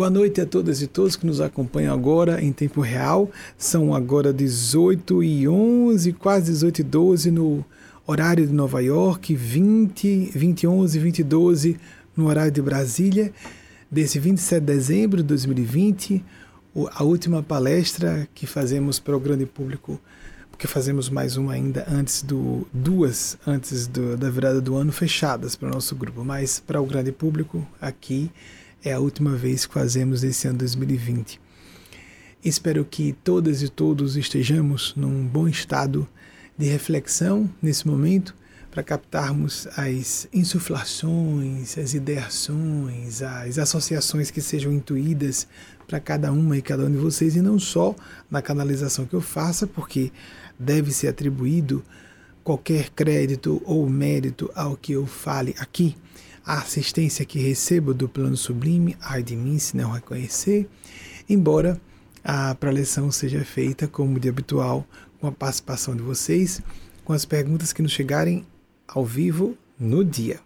Boa noite a todas e todos que nos acompanham agora em tempo real. São agora 18 e 11, quase 18 e 12 no horário de Nova York, 20, 20 11, 20 e 12 no horário de Brasília, desse 27 de dezembro de 2020, a última palestra que fazemos para o grande público, porque fazemos mais uma ainda antes do duas antes do, da virada do ano fechadas para o nosso grupo, mas para o grande público aqui é a última vez que fazemos esse ano 2020. Espero que todas e todos estejamos num bom estado de reflexão nesse momento para captarmos as insuflações, as ideações, as associações que sejam intuídas para cada uma e cada um de vocês e não só na canalização que eu faça, porque deve ser atribuído qualquer crédito ou mérito ao que eu fale aqui a assistência que recebo do plano sublime, ai de mim se não reconhecer, embora a preleção seja feita como de habitual, com a participação de vocês, com as perguntas que nos chegarem ao vivo no dia.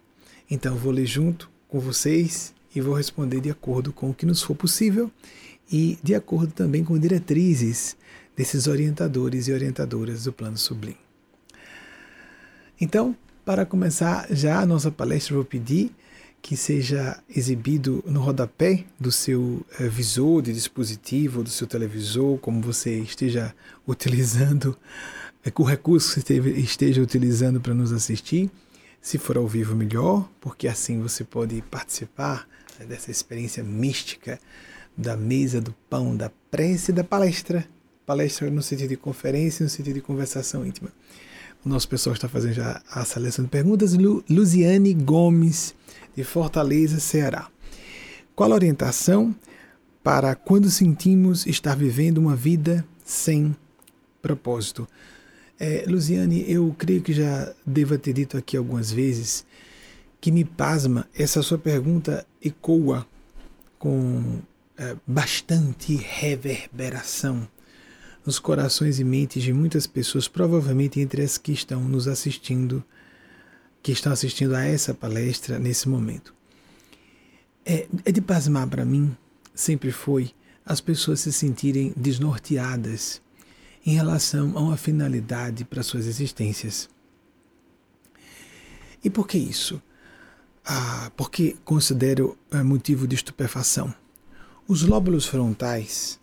Então vou ler junto com vocês e vou responder de acordo com o que nos for possível e de acordo também com diretrizes desses orientadores e orientadoras do plano sublime. Então, para começar já a nossa palestra, vou pedir que seja exibido no rodapé do seu eh, visor de dispositivo, do seu televisor, como você esteja utilizando, eh, o recurso que você esteja utilizando para nos assistir. Se for ao vivo, melhor, porque assim você pode participar né, dessa experiência mística da mesa do pão, da prece e da palestra. Palestra no sentido de conferência, no sentido de conversação íntima. O nosso pessoal está fazendo já a seleção de perguntas. Lu, Luziane Gomes, de Fortaleza, Ceará. Qual a orientação para quando sentimos estar vivendo uma vida sem propósito? É, Luziane, eu creio que já devo ter dito aqui algumas vezes que me pasma essa sua pergunta ecoa com é, bastante reverberação nos corações e mentes de muitas pessoas, provavelmente entre as que estão nos assistindo, que estão assistindo a essa palestra nesse momento. É, é de pasmar para mim, sempre foi, as pessoas se sentirem desnorteadas em relação a uma finalidade para suas existências. E por que isso? Ah, porque considero é, motivo de estupefação. Os lóbulos frontais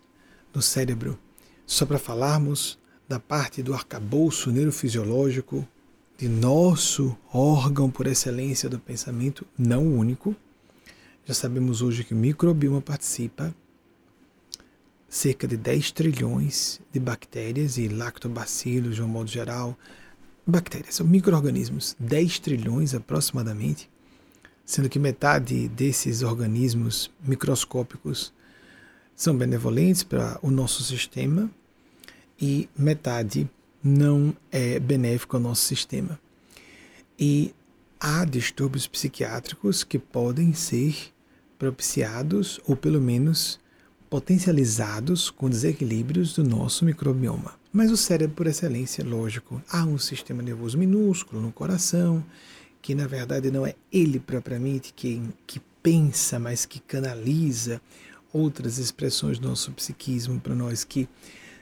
do cérebro só para falarmos da parte do arcabouço neurofisiológico de nosso órgão por excelência do pensamento, não único. Já sabemos hoje que o microbioma participa, cerca de 10 trilhões de bactérias e lactobacilos, de um modo geral. Bactérias, são micro-organismos, 10 trilhões aproximadamente, sendo que metade desses organismos microscópicos são benevolentes para o nosso sistema e metade não é benéfico ao nosso sistema. E há distúrbios psiquiátricos que podem ser propiciados ou pelo menos potencializados com desequilíbrios do nosso microbioma. Mas o cérebro, por excelência, lógico, há um sistema nervoso minúsculo no coração, que na verdade não é ele propriamente quem que pensa, mas que canaliza outras expressões do nosso psiquismo para nós que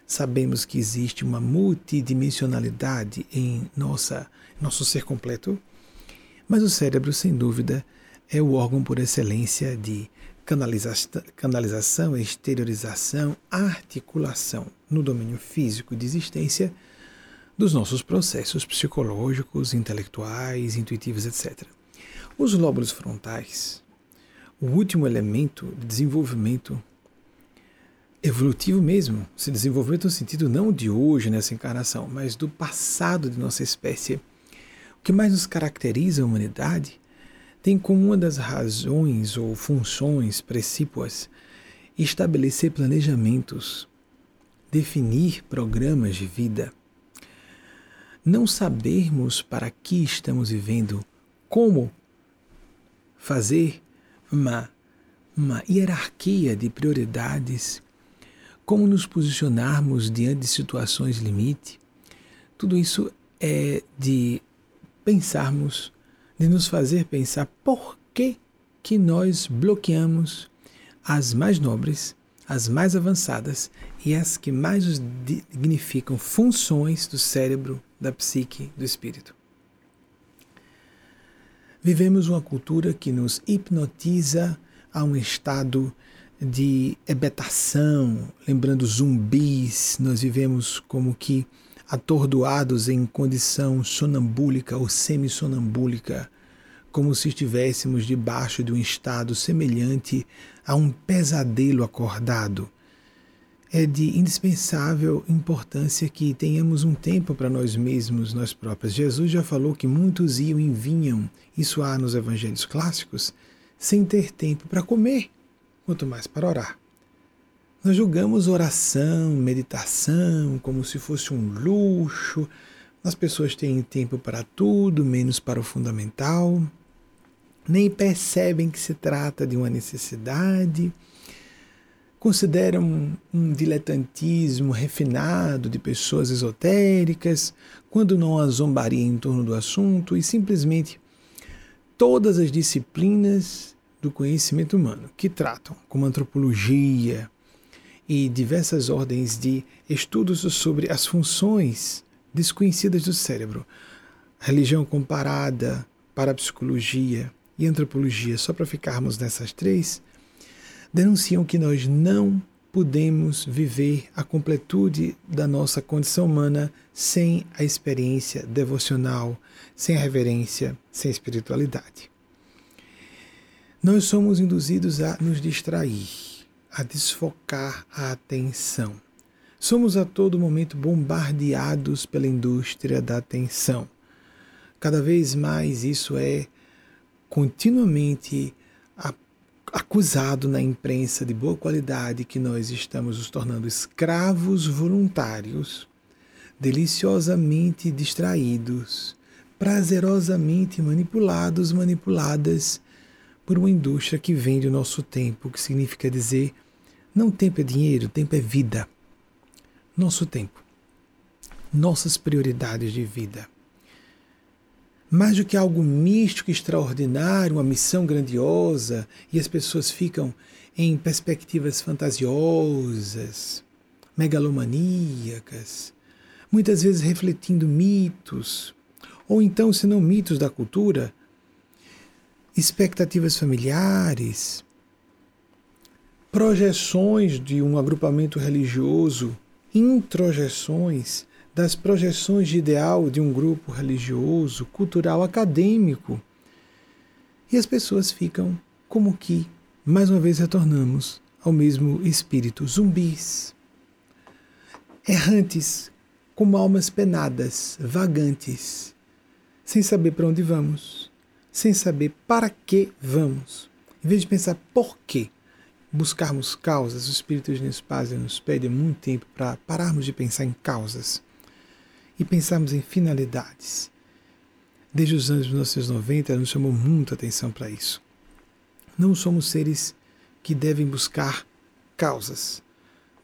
sabemos que existe uma multidimensionalidade em nossa, nosso ser completo, mas o cérebro, sem dúvida, é o órgão por excelência de canaliza canalização, exteriorização, articulação no domínio físico de existência dos nossos processos psicológicos, intelectuais, intuitivos, etc. Os lóbulos frontais, o último elemento de desenvolvimento evolutivo mesmo, se desenvolveu no sentido não de hoje nessa encarnação, mas do passado de nossa espécie. O que mais nos caracteriza a humanidade tem como uma das razões ou funções precípuas estabelecer planejamentos, definir programas de vida. Não sabermos para que estamos vivendo, como fazer uma, uma hierarquia de prioridades, como nos posicionarmos diante de situações limite, tudo isso é de pensarmos, de nos fazer pensar por que, que nós bloqueamos as mais nobres, as mais avançadas e as que mais dignificam funções do cérebro, da psique, do espírito. Vivemos uma cultura que nos hipnotiza a um estado de hebetação, lembrando zumbis, nós vivemos como que atordoados em condição sonambúlica ou semissonambúlica, como se estivéssemos debaixo de um estado semelhante a um pesadelo acordado. É de indispensável importância que tenhamos um tempo para nós mesmos, nós próprios. Jesus já falou que muitos iam e vinham, isso há nos evangelhos clássicos, sem ter tempo para comer, quanto mais para orar. Nós julgamos oração, meditação como se fosse um luxo. As pessoas têm tempo para tudo, menos para o fundamental. Nem percebem que se trata de uma necessidade. Consideram um, um diletantismo refinado de pessoas esotéricas, quando não há zombaria em torno do assunto e simplesmente todas as disciplinas do conhecimento humano que tratam, como antropologia, e diversas ordens de estudos sobre as funções desconhecidas do cérebro, religião comparada, parapsicologia e antropologia, só para ficarmos nessas três, denunciam que nós não podemos viver a completude da nossa condição humana sem a experiência devocional, sem a reverência, sem a espiritualidade. Nós somos induzidos a nos distrair a desfocar a atenção. Somos a todo momento bombardeados pela indústria da atenção. Cada vez mais isso é continuamente acusado na imprensa de boa qualidade que nós estamos nos tornando escravos voluntários, deliciosamente distraídos, prazerosamente manipulados, manipuladas por uma indústria que vende o nosso tempo, que significa dizer não tempo é dinheiro, tempo é vida. Nosso tempo. Nossas prioridades de vida. Mais do que algo místico, extraordinário, uma missão grandiosa, e as pessoas ficam em perspectivas fantasiosas, megalomaníacas, muitas vezes refletindo mitos, ou então, se não mitos da cultura, expectativas familiares, projeções de um agrupamento religioso, introjeções das projeções de ideal de um grupo religioso, cultural, acadêmico. E as pessoas ficam como que, mais uma vez, retornamos ao mesmo espírito, zumbis, errantes, como almas penadas, vagantes, sem saber para onde vamos, sem saber para que vamos. Em vez de pensar por quê, buscarmos causas, o Espírito de Paz nos pede muito tempo para pararmos de pensar em causas e pensarmos em finalidades. Desde os anos 1990, nos chamou muito atenção para isso. Não somos seres que devem buscar causas.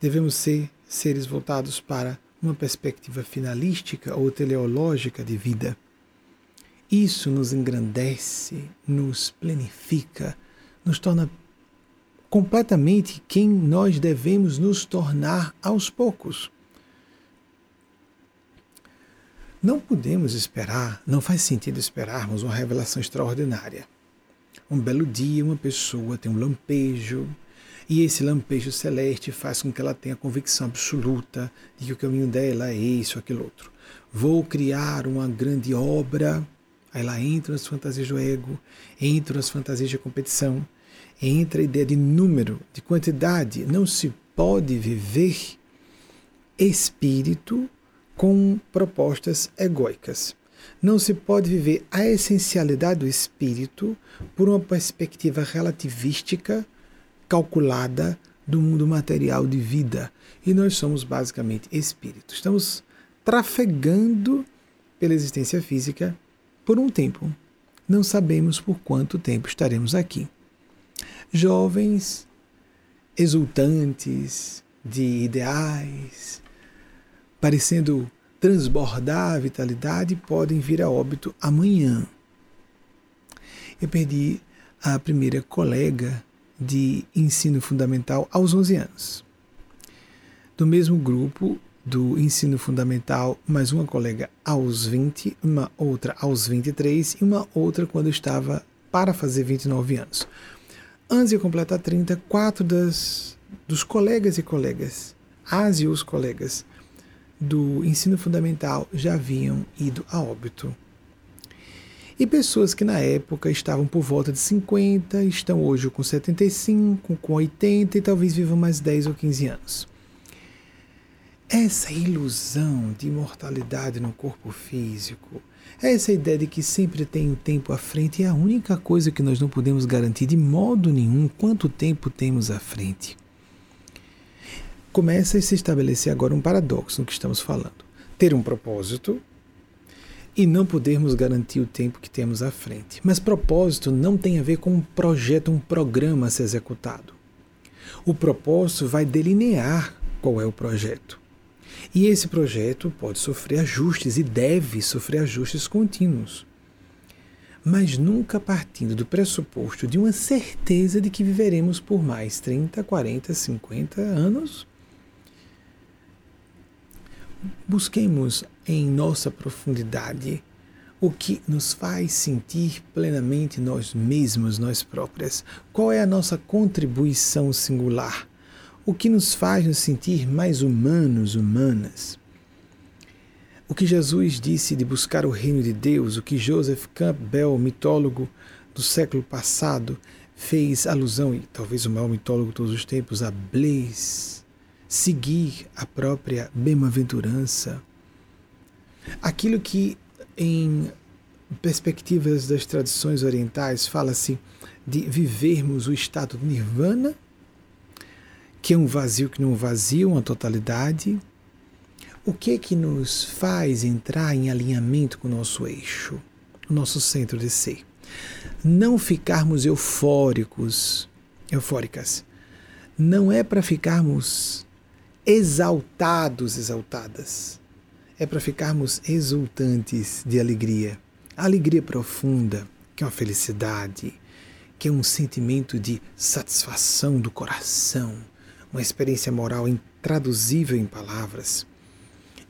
Devemos ser seres voltados para uma perspectiva finalística ou teleológica de vida. Isso nos engrandece, nos planifica, nos torna completamente quem nós devemos nos tornar aos poucos. Não podemos esperar, não faz sentido esperarmos uma revelação extraordinária. Um belo dia, uma pessoa tem um lampejo, e esse lampejo celeste faz com que ela tenha convicção absoluta de que o caminho dela é isso, aquilo outro. Vou criar uma grande obra. Aí lá entram as fantasias do ego, entram as fantasias de competição, entra a ideia de número, de quantidade. Não se pode viver espírito com propostas egóicas. Não se pode viver a essencialidade do espírito por uma perspectiva relativística, calculada do mundo material de vida. E nós somos basicamente espíritos. Estamos trafegando pela existência física por um tempo. Não sabemos por quanto tempo estaremos aqui jovens exultantes de ideais, parecendo transbordar a vitalidade, podem vir a óbito amanhã. Eu perdi a primeira colega de ensino fundamental aos 11 anos. Do mesmo grupo do ensino fundamental, mais uma colega aos 20, uma outra aos 23 e uma outra quando estava para fazer 29 anos. Antes de completar 30, quatro das, dos colegas e colegas, as e os colegas do ensino fundamental já haviam ido a óbito. E pessoas que na época estavam por volta de 50, estão hoje com 75, com 80 e talvez vivam mais 10 ou 15 anos. Essa ilusão de imortalidade no corpo físico, essa ideia de que sempre tem um tempo à frente é a única coisa que nós não podemos garantir de modo nenhum quanto tempo temos à frente. Começa a se estabelecer agora um paradoxo no que estamos falando. Ter um propósito, e não podermos garantir o tempo que temos à frente. Mas propósito não tem a ver com um projeto, um programa a ser executado. O propósito vai delinear qual é o projeto. E esse projeto pode sofrer ajustes e deve sofrer ajustes contínuos. Mas nunca partindo do pressuposto de uma certeza de que viveremos por mais 30, 40, 50 anos busquemos em nossa profundidade o que nos faz sentir plenamente nós mesmos, nós próprias. Qual é a nossa contribuição singular? O que nos faz nos sentir mais humanos, humanas? O que Jesus disse de buscar o reino de Deus, o que Joseph Campbell, mitólogo do século passado, fez alusão, e talvez o maior mitólogo de todos os tempos, a Blaise seguir a própria bem-aventurança, aquilo que em perspectivas das tradições orientais fala-se de vivermos o estado de nirvana, que é um vazio que não é um vazio, uma totalidade. O que é que nos faz entrar em alinhamento com o nosso eixo, o nosso centro de ser? Não ficarmos eufóricos, eufóricas. Não é para ficarmos exaltados, exaltadas. É para ficarmos exultantes de alegria. A alegria profunda, que é uma felicidade, que é um sentimento de satisfação do coração, uma experiência moral intraduzível em palavras.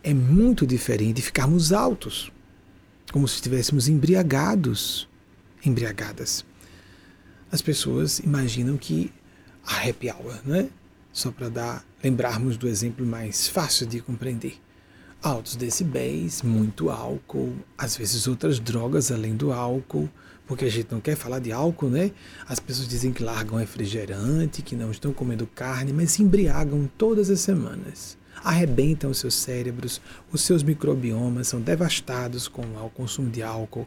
É muito diferente de ficarmos altos, como se estivéssemos embriagados, embriagadas. As pessoas imaginam que a happy hour, né? Só para dar lembrarmos do exemplo mais fácil de compreender. Altos decibéis, muito álcool, às vezes outras drogas além do álcool, porque a gente não quer falar de álcool, né? As pessoas dizem que largam refrigerante, que não estão comendo carne, mas se embriagam todas as semanas arrebentam os seus cérebros, os seus microbiomas são devastados com o consumo de álcool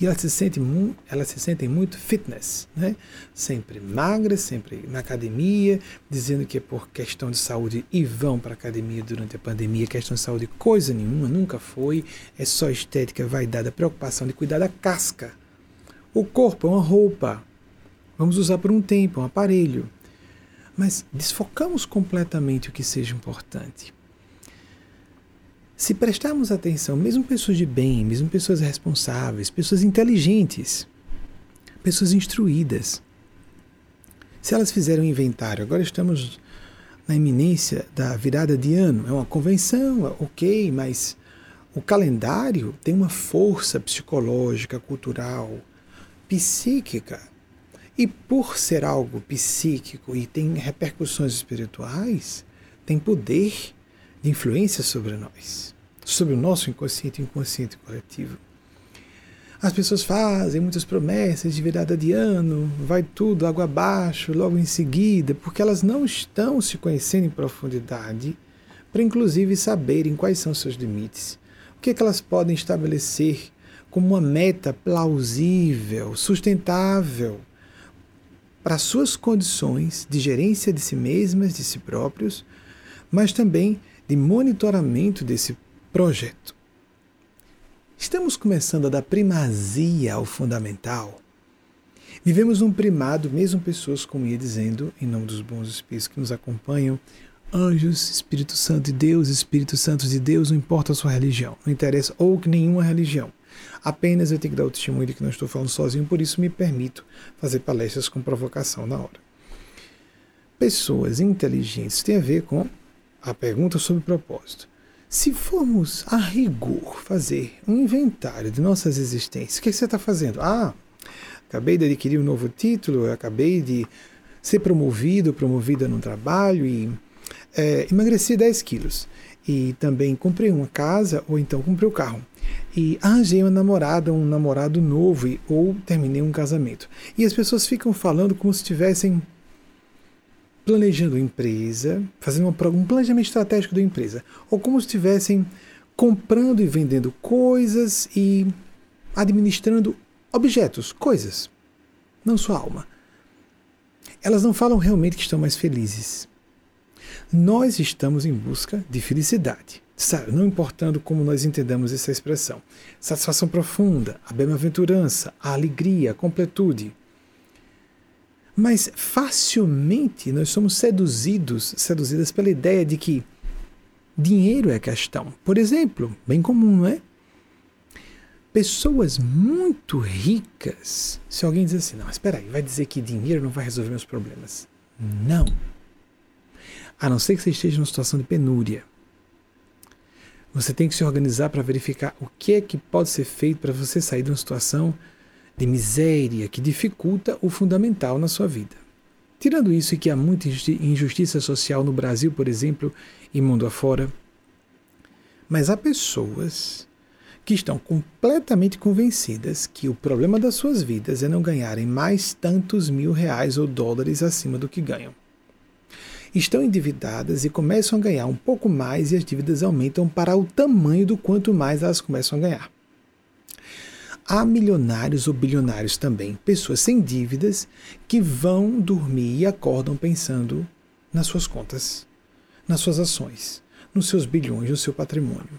e elas se sentem, elas se sentem muito fitness, né? sempre magras, sempre na academia, dizendo que é por questão de saúde e vão para a academia durante a pandemia, questão de saúde coisa nenhuma, nunca foi, é só estética, vaidade, preocupação de cuidar da casca. O corpo é uma roupa, vamos usar por um tempo, um aparelho mas desfocamos completamente o que seja importante. Se prestarmos atenção, mesmo pessoas de bem, mesmo pessoas responsáveis, pessoas inteligentes, pessoas instruídas, se elas fizerem um inventário, agora estamos na iminência da virada de ano, é uma convenção, ok, mas o calendário tem uma força psicológica, cultural, psíquica e por ser algo psíquico e tem repercussões espirituais, tem poder de influência sobre nós, sobre o nosso inconsciente e inconsciente coletivo. As pessoas fazem muitas promessas de virada de ano, vai tudo água abaixo logo em seguida, porque elas não estão se conhecendo em profundidade, para inclusive saberem quais são seus limites, o que, é que elas podem estabelecer como uma meta plausível, sustentável, para suas condições de gerência de si mesmas, de si próprios, mas também de monitoramento desse projeto. Estamos começando a dar primazia ao fundamental. Vivemos um primado, mesmo pessoas, como ia dizendo, em nome dos bons espíritos que nos acompanham, anjos, Espírito Santo de Deus, Espírito Santo de Deus, não importa a sua religião, não interessa, ou que nenhuma religião. Apenas eu tenho que dar o testemunho de que não estou falando sozinho, por isso me permito fazer palestras com provocação na hora. pessoas inteligentes tem a ver com a pergunta sobre propósito. Se formos a rigor fazer um inventário de nossas existências, o que você está fazendo? Ah, acabei de adquirir um novo título, acabei de ser promovido, promovida no trabalho e é, emagreci 10 quilos. E também comprei uma casa ou então comprei o um carro. E arranjei uma namorada, um namorado novo e, ou terminei um casamento. E as pessoas ficam falando como se estivessem planejando a empresa, fazendo um planejamento estratégico da empresa, ou como se estivessem comprando e vendendo coisas e administrando objetos, coisas, não sua alma. Elas não falam realmente que estão mais felizes. Nós estamos em busca de felicidade, não importando como nós entendamos essa expressão. Satisfação profunda, a bem-aventurança, a alegria, a completude. Mas facilmente nós somos seduzidos, seduzidas pela ideia de que dinheiro é questão. Por exemplo, bem comum, não é? Pessoas muito ricas, se alguém diz assim, não, espera aí, vai dizer que dinheiro não vai resolver meus problemas. Não. A não ser que você esteja numa situação de penúria. Você tem que se organizar para verificar o que é que pode ser feito para você sair de uma situação de miséria que dificulta o fundamental na sua vida. Tirando isso e que há muita injustiça social no Brasil, por exemplo, e mundo afora, mas há pessoas que estão completamente convencidas que o problema das suas vidas é não ganharem mais tantos mil reais ou dólares acima do que ganham. Estão endividadas e começam a ganhar um pouco mais e as dívidas aumentam para o tamanho do quanto mais elas começam a ganhar. Há milionários ou bilionários também, pessoas sem dívidas que vão dormir e acordam pensando nas suas contas, nas suas ações, nos seus bilhões, no seu patrimônio.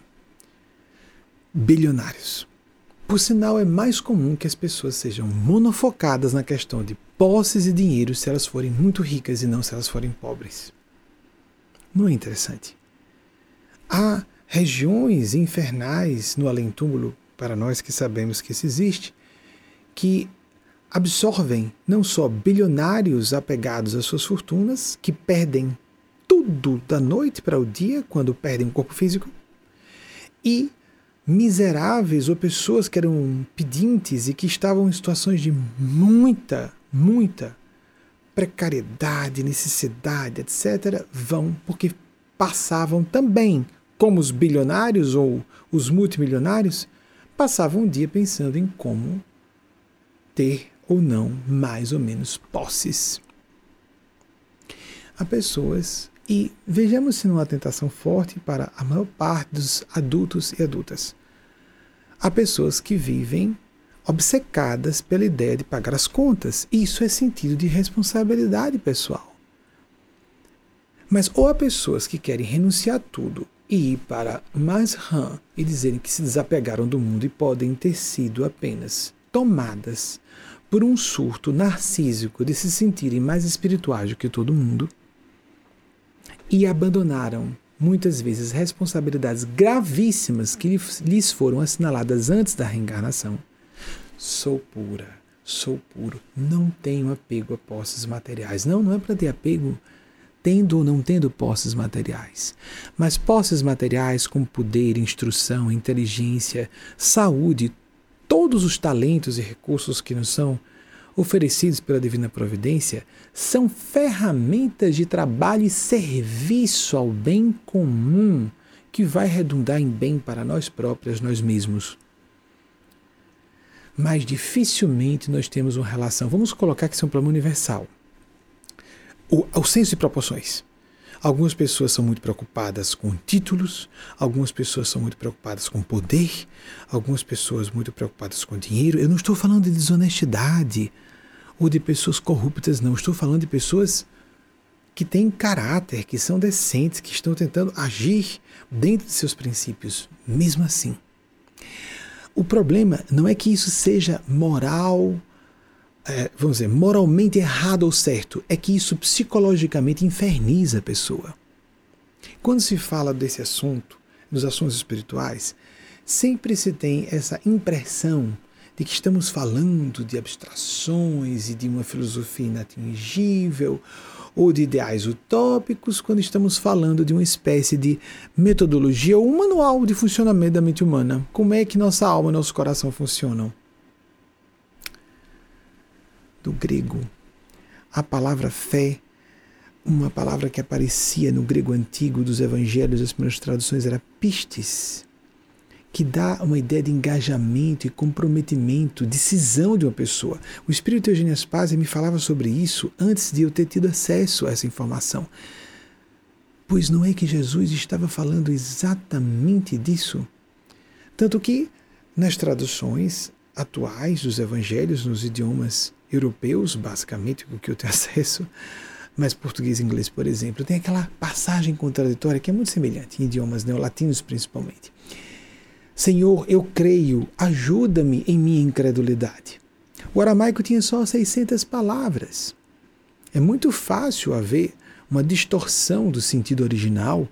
Bilionários. Por sinal, é mais comum que as pessoas sejam monofocadas na questão de posses e dinheiro se elas forem muito ricas e não se elas forem pobres. Não é interessante? Há regiões infernais no além-túmulo para nós que sabemos que isso existe, que absorvem não só bilionários apegados às suas fortunas, que perdem tudo da noite para o dia quando perdem o corpo físico, e miseráveis ou pessoas que eram pedintes e que estavam em situações de muita, muita precariedade, necessidade, etc., vão porque passavam também, como os bilionários ou os multimilionários, passavam o dia pensando em como ter ou não mais ou menos posses. Há pessoas, e vejamos se não há tentação forte para a maior parte dos adultos e adultas. Há pessoas que vivem obcecadas pela ideia de pagar as contas. Isso é sentido de responsabilidade pessoal. Mas ou há pessoas que querem renunciar a tudo e ir para Mazhan e dizerem que se desapegaram do mundo e podem ter sido apenas tomadas por um surto narcísico de se sentirem mais espirituais do que todo mundo e abandonaram muitas vezes responsabilidades gravíssimas que lhes foram assinaladas antes da reencarnação. Sou pura, sou puro, não tenho apego a posses materiais. Não, não é para ter apego tendo ou não tendo posses materiais. Mas posses materiais como poder, instrução, inteligência, saúde, todos os talentos e recursos que nos são oferecidos pela divina providência são ferramentas de trabalho e serviço ao bem comum que vai redundar em bem para nós próprios, nós mesmos. Mas dificilmente nós temos uma relação. Vamos colocar que isso é um problema universal o, o senso de proporções. Algumas pessoas são muito preocupadas com títulos, algumas pessoas são muito preocupadas com poder, algumas pessoas muito preocupadas com dinheiro. Eu não estou falando de desonestidade ou de pessoas corruptas, não. Estou falando de pessoas que têm caráter, que são decentes, que estão tentando agir dentro de seus princípios, mesmo assim. O problema não é que isso seja moral é, vamos dizer, moralmente errado ou certo, é que isso psicologicamente inferniza a pessoa. Quando se fala desse assunto, nos assuntos espirituais, sempre se tem essa impressão de que estamos falando de abstrações e de uma filosofia inatingível, ou de ideais utópicos quando estamos falando de uma espécie de metodologia ou um manual de funcionamento da mente humana. Como é que nossa alma e nosso coração funcionam? Do grego, a palavra fé, uma palavra que aparecia no grego antigo dos evangelhos, das primeiras traduções, era pistes que dá uma ideia de engajamento e comprometimento, decisão de uma pessoa. O espírito Eugênio Spazia me falava sobre isso antes de eu ter tido acesso a essa informação. Pois não é que Jesus estava falando exatamente disso? Tanto que, nas traduções atuais dos evangelhos, nos idiomas europeus, basicamente, o que eu tenho acesso, mas português e inglês, por exemplo, tem aquela passagem contraditória que é muito semelhante, em idiomas neolatinos principalmente Senhor, eu creio, ajuda-me em minha incredulidade. O aramaico tinha só 600 palavras. É muito fácil haver uma distorção do sentido original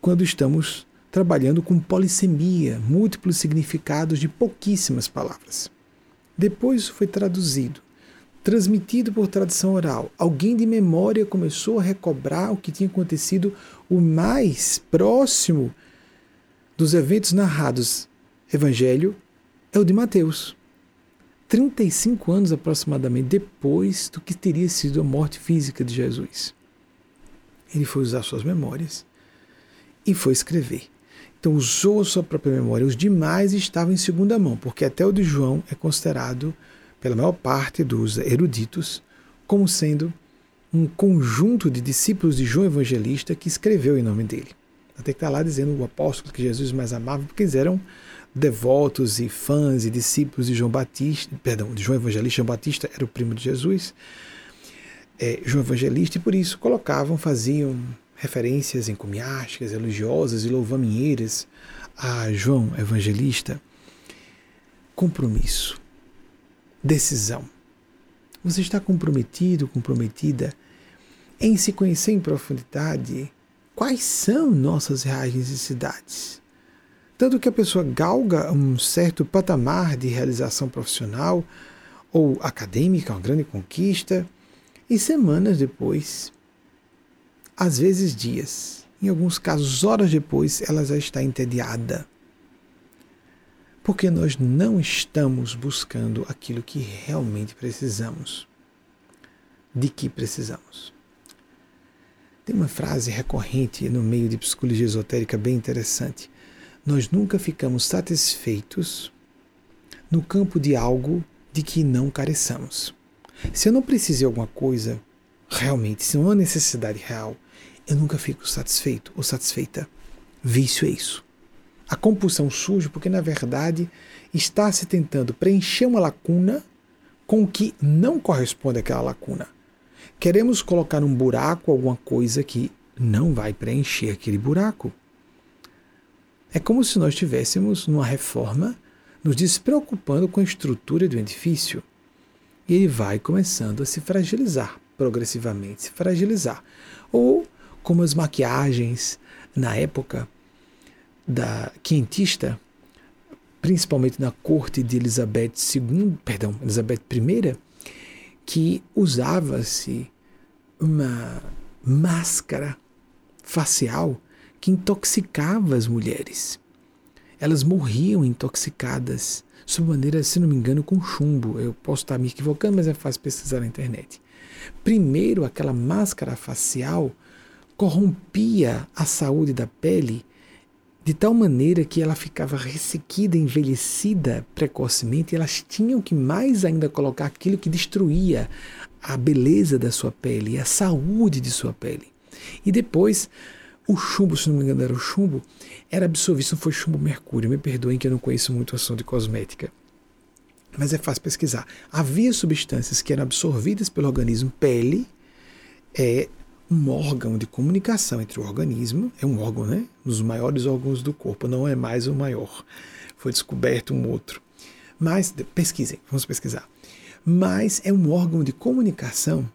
quando estamos trabalhando com polissemia, múltiplos significados de pouquíssimas palavras. Depois foi traduzido, transmitido por tradição oral. Alguém de memória começou a recobrar o que tinha acontecido o mais próximo dos eventos narrados Evangelho é o de Mateus. 35 anos aproximadamente depois do que teria sido a morte física de Jesus. Ele foi usar suas memórias e foi escrever. Então usou a sua própria memória. Os demais estavam em segunda mão, porque até o de João é considerado, pela maior parte dos eruditos, como sendo um conjunto de discípulos de João Evangelista que escreveu em nome dele. Até que está lá dizendo o apóstolo que Jesus mais amava, porque eles eram devotos e fãs e discípulos de João Batista, perdão, de João Evangelista. João Batista era o primo de Jesus, é, João Evangelista, e por isso colocavam, faziam referências encomiásticas, elogiosas e louvaminheiras a João Evangelista. Compromisso, decisão. Você está comprometido, comprometida em se conhecer em profundidade quais são nossas reais necessidades. Tanto que a pessoa galga um certo patamar de realização profissional ou acadêmica, uma grande conquista, e semanas depois, às vezes dias, em alguns casos horas depois, ela já está entediada. Porque nós não estamos buscando aquilo que realmente precisamos. De que precisamos? Tem uma frase recorrente no meio de psicologia esotérica bem interessante. Nós nunca ficamos satisfeitos no campo de algo de que não careçamos. Se eu não preciso de alguma coisa realmente, se não há necessidade real, eu nunca fico satisfeito ou satisfeita. Vício é isso. A compulsão surge porque, na verdade, está se tentando preencher uma lacuna com o que não corresponde àquela lacuna queremos colocar um buraco alguma coisa que não vai preencher aquele buraco. É como se nós estivéssemos numa reforma nos despreocupando com a estrutura do edifício. E ele vai começando a se fragilizar, progressivamente se fragilizar. Ou como as maquiagens na época da quentista, principalmente na corte de Elizabeth II, perdão, Elizabeth I, que usava-se uma máscara facial que intoxicava as mulheres. Elas morriam intoxicadas, sob maneira, se não me engano, com chumbo. Eu posso estar me equivocando, mas é fácil pesquisar na internet. Primeiro, aquela máscara facial corrompia a saúde da pele de tal maneira que ela ficava ressequida, envelhecida precocemente, e elas tinham que mais ainda colocar aquilo que destruía a beleza da sua pele a saúde de sua pele. E depois, o chumbo, se não me engano era o chumbo, era absorvido, não foi chumbo mercúrio, me perdoem que eu não conheço muito o assunto de cosmética. Mas é fácil pesquisar. Havia substâncias que eram absorvidas pelo organismo pele, é, um órgão de comunicação entre o organismo, é um órgão, né? Um dos maiores órgãos do corpo, não é mais o maior. Foi descoberto um outro. Mas, pesquisem, vamos pesquisar. Mas é um órgão de comunicação.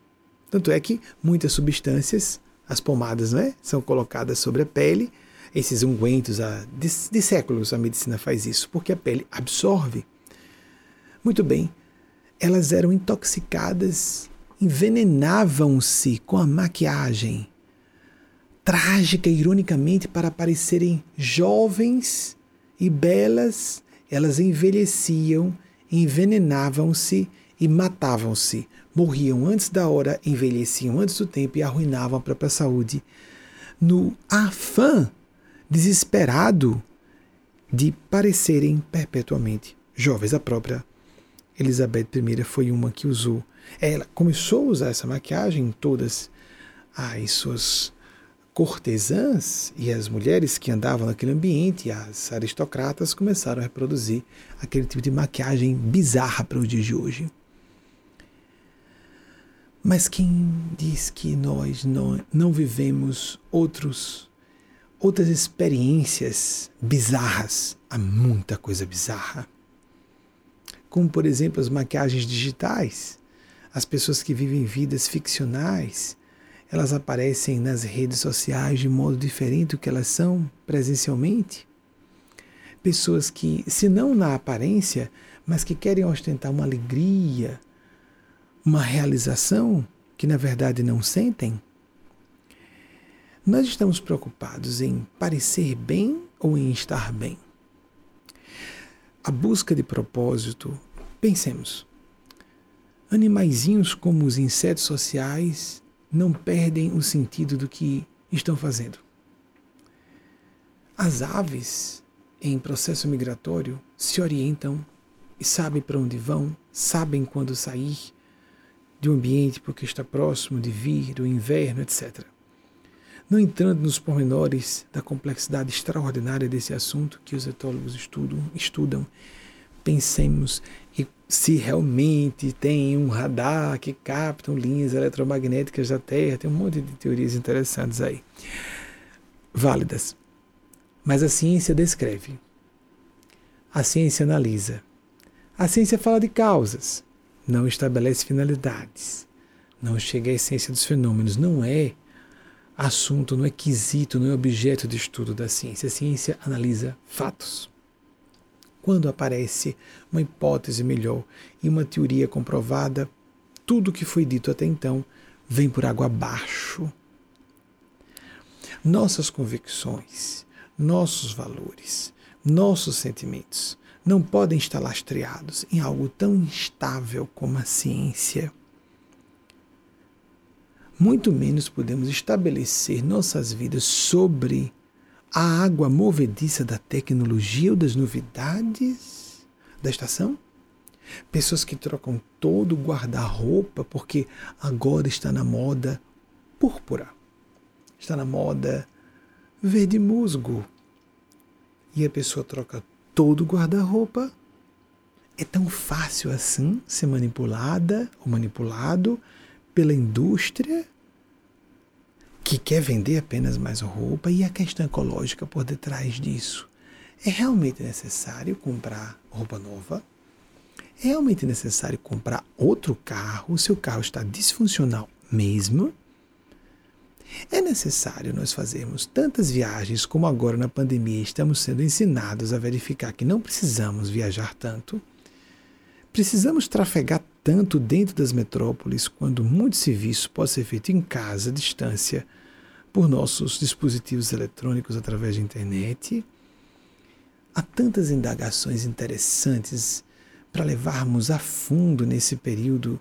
Tanto é que muitas substâncias, as pomadas, né? São colocadas sobre a pele. Esses ungüentos, de, de séculos a medicina faz isso, porque a pele absorve. Muito bem, elas eram intoxicadas envenenavam-se com a maquiagem trágica, ironicamente, para parecerem jovens e belas, elas envelheciam, envenenavam-se e matavam-se. Morriam antes da hora, envelheciam antes do tempo e arruinavam a própria saúde. No afã desesperado de parecerem perpetuamente jovens. A própria Elizabeth I foi uma que usou. Ela começou a usar essa maquiagem em todas as suas cortesãs e as mulheres que andavam naquele ambiente, as aristocratas, começaram a reproduzir aquele tipo de maquiagem bizarra para o dia de hoje. Mas quem diz que nós não, não vivemos outros, outras experiências bizarras? Há muita coisa bizarra. Como, por exemplo, as maquiagens digitais, as pessoas que vivem vidas ficcionais, elas aparecem nas redes sociais de modo diferente do que elas são presencialmente. Pessoas que, se não na aparência, mas que querem ostentar uma alegria, uma realização que na verdade não sentem. Nós estamos preocupados em parecer bem ou em estar bem. A busca de propósito, pensemos. Animaizinhos como os insetos sociais não perdem o sentido do que estão fazendo. As aves, em processo migratório, se orientam e sabem para onde vão, sabem quando sair de um ambiente porque está próximo de vir o inverno, etc. Não entrando nos pormenores da complexidade extraordinária desse assunto que os etólogos estudam, estudam pensemos se realmente tem um radar que captam linhas eletromagnéticas da Terra, tem um monte de teorias interessantes aí, válidas. Mas a ciência descreve, a ciência analisa, a ciência fala de causas, não estabelece finalidades, não chega à essência dos fenômenos, não é assunto, não é quesito, não é objeto de estudo da ciência. A ciência analisa fatos. Quando aparece uma hipótese melhor e uma teoria comprovada, tudo o que foi dito até então vem por água abaixo. Nossas convicções, nossos valores, nossos sentimentos não podem estar lastreados em algo tão instável como a ciência. Muito menos podemos estabelecer nossas vidas sobre a água movediça da tecnologia ou das novidades da estação? Pessoas que trocam todo o guarda-roupa porque agora está na moda púrpura, está na moda verde musgo. E a pessoa troca todo o guarda-roupa. É tão fácil assim ser manipulada ou manipulado pela indústria que quer vender apenas mais roupa e a questão ecológica por detrás disso. É realmente necessário comprar roupa nova? É realmente necessário comprar outro carro? O seu carro está disfuncional mesmo? É necessário nós fazermos tantas viagens como agora na pandemia estamos sendo ensinados a verificar que não precisamos viajar tanto? Precisamos trafegar tanto dentro das metrópoles quando muito serviço pode ser feito em casa, à distância, por nossos dispositivos eletrônicos através da internet. Há tantas indagações interessantes para levarmos a fundo nesse período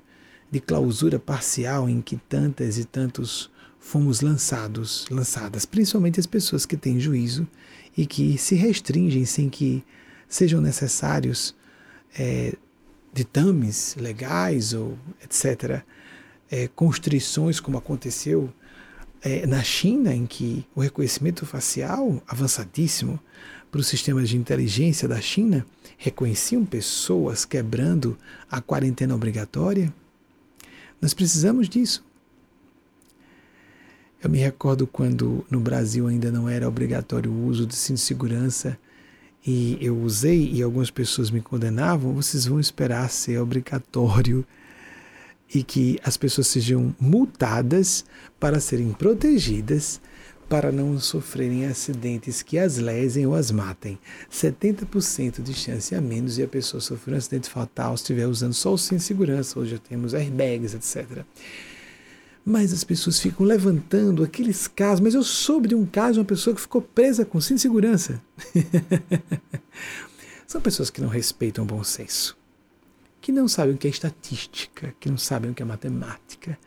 de clausura parcial em que tantas e tantos fomos lançados, lançadas, principalmente as pessoas que têm juízo e que se restringem sem que sejam necessários é, ditames legais ou etc., é, constrições, como aconteceu é, na China, em que o reconhecimento facial avançadíssimo para os sistemas de inteligência da China reconheciam pessoas quebrando a quarentena obrigatória. Nós precisamos disso. Eu me recordo quando no Brasil ainda não era obrigatório o uso de cinto de segurança e eu usei e algumas pessoas me condenavam, vocês vão esperar ser obrigatório e que as pessoas sejam multadas para serem protegidas para não sofrerem acidentes que as lesem ou as matem. 70% de chance a menos de a pessoa sofrer um acidente fatal se estiver usando só o cinto segurança, hoje já temos airbags, etc. Mas as pessoas ficam levantando aqueles casos. Mas eu soube de um caso de uma pessoa que ficou presa com cinto segurança. São pessoas que não respeitam o bom senso, que não sabem o que é estatística, que não sabem o que é matemática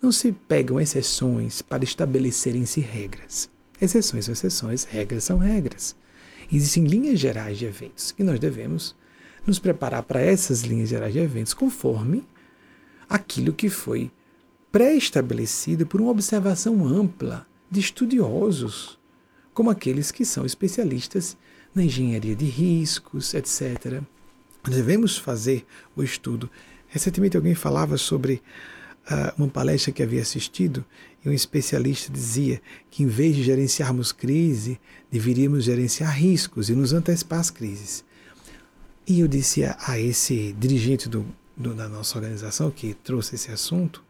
não se pegam exceções para estabelecerem-se regras. Exceções são exceções, regras são regras. Existem linhas gerais de eventos que nós devemos nos preparar para essas linhas gerais de eventos conforme aquilo que foi pré-estabelecido por uma observação ampla de estudiosos, como aqueles que são especialistas na engenharia de riscos, etc. Devemos fazer o estudo. Recentemente alguém falava sobre uma palestra que havia assistido e um especialista dizia que em vez de gerenciarmos crise, deveríamos gerenciar riscos e nos antecipar às crises. E eu disse a, a esse dirigente do, do, da nossa organização que trouxe esse assunto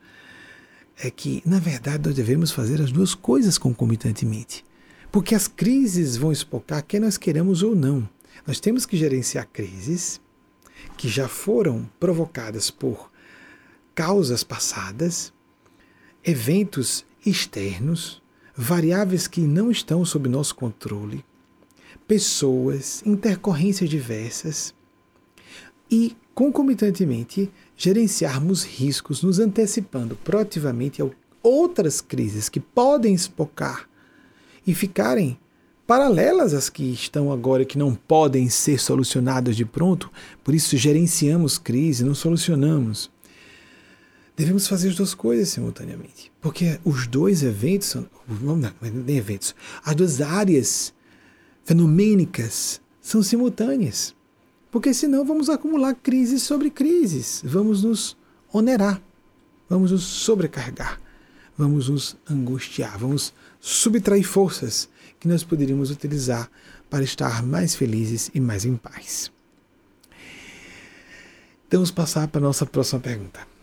é que, na verdade, nós devemos fazer as duas coisas concomitantemente. Porque as crises vão espocar quer nós queremos ou não. Nós temos que gerenciar crises que já foram provocadas por causas passadas, eventos externos, variáveis que não estão sob nosso controle, pessoas, intercorrências diversas e, concomitantemente, gerenciarmos riscos, nos antecipando proativamente a outras crises que podem espocar e ficarem paralelas às que estão agora que não podem ser solucionadas de pronto, por isso gerenciamos crise, não solucionamos. Devemos fazer as duas coisas simultaneamente. Porque os dois eventos, não, nem eventos, as duas áreas fenomênicas são simultâneas. Porque senão vamos acumular crises sobre crises, vamos nos onerar, vamos nos sobrecarregar, vamos nos angustiar, vamos subtrair forças que nós poderíamos utilizar para estar mais felizes e mais em paz. Então, vamos passar para a nossa próxima pergunta.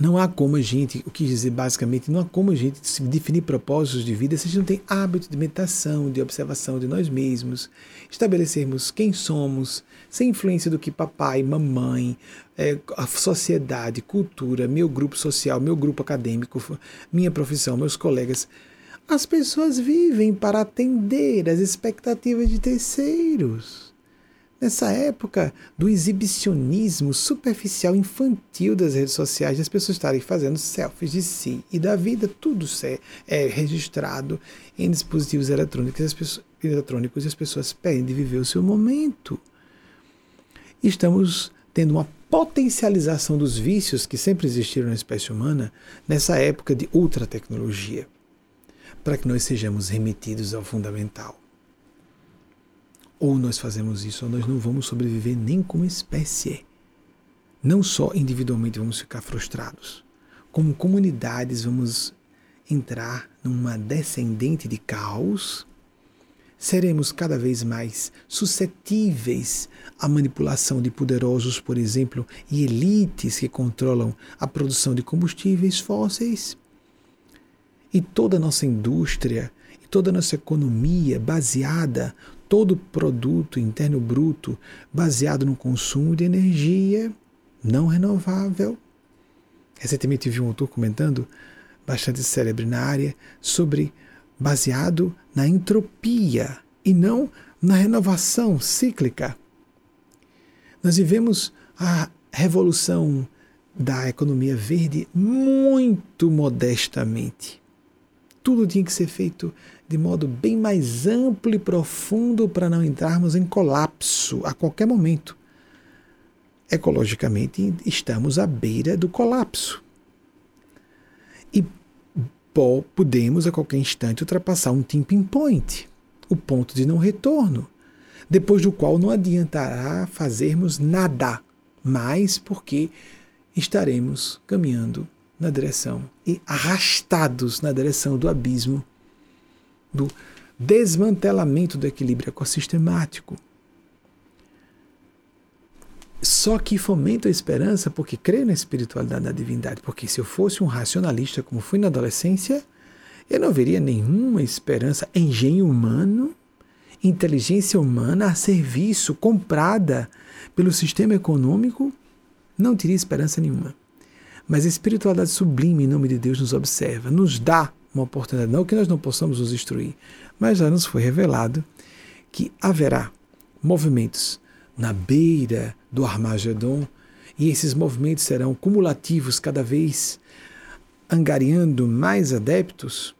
Não há como a gente, o que dizer basicamente, não há como a gente definir propósitos de vida se a gente não tem hábito de meditação, de observação de nós mesmos, estabelecermos quem somos, sem influência do que papai, mamãe, é, a sociedade, cultura, meu grupo social, meu grupo acadêmico, minha profissão, meus colegas. As pessoas vivem para atender às expectativas de terceiros. Nessa época do exibicionismo superficial infantil das redes sociais, as pessoas estarem fazendo selfies de si e da vida, tudo é registrado em dispositivos eletrônicos, as pessoas, eletrônicos e as pessoas pedem de viver o seu momento. Estamos tendo uma potencialização dos vícios que sempre existiram na espécie humana nessa época de ultra-tecnologia, para que nós sejamos remetidos ao fundamental. Ou nós fazemos isso, ou nós não vamos sobreviver nem como espécie. Não só individualmente vamos ficar frustrados, como comunidades vamos entrar numa descendente de caos, seremos cada vez mais suscetíveis à manipulação de poderosos, por exemplo, e elites que controlam a produção de combustíveis fósseis. E toda a nossa indústria, e toda a nossa economia baseada todo produto interno bruto baseado no consumo de energia não renovável. Recentemente vi um autor comentando, bastante célebre na área, sobre baseado na entropia e não na renovação cíclica. Nós vivemos a revolução da economia verde muito modestamente. Tudo tinha que ser feito de modo bem mais amplo e profundo para não entrarmos em colapso a qualquer momento. Ecologicamente, estamos à beira do colapso. E podemos a qualquer instante ultrapassar um tipping point, o ponto de não retorno, depois do qual não adiantará fazermos nada mais, porque estaremos caminhando na direção e arrastados na direção do abismo do desmantelamento do equilíbrio ecossistemático. Só que fomenta a esperança porque crê na espiritualidade da divindade. Porque se eu fosse um racionalista, como fui na adolescência, eu não veria nenhuma esperança, engenho humano, inteligência humana a serviço, comprada pelo sistema econômico, não teria esperança nenhuma. Mas a espiritualidade sublime, em nome de Deus, nos observa, nos dá uma oportunidade, não que nós não possamos nos destruir, mas já nos foi revelado que haverá movimentos na beira do Armagedon e esses movimentos serão cumulativos cada vez angariando mais adeptos.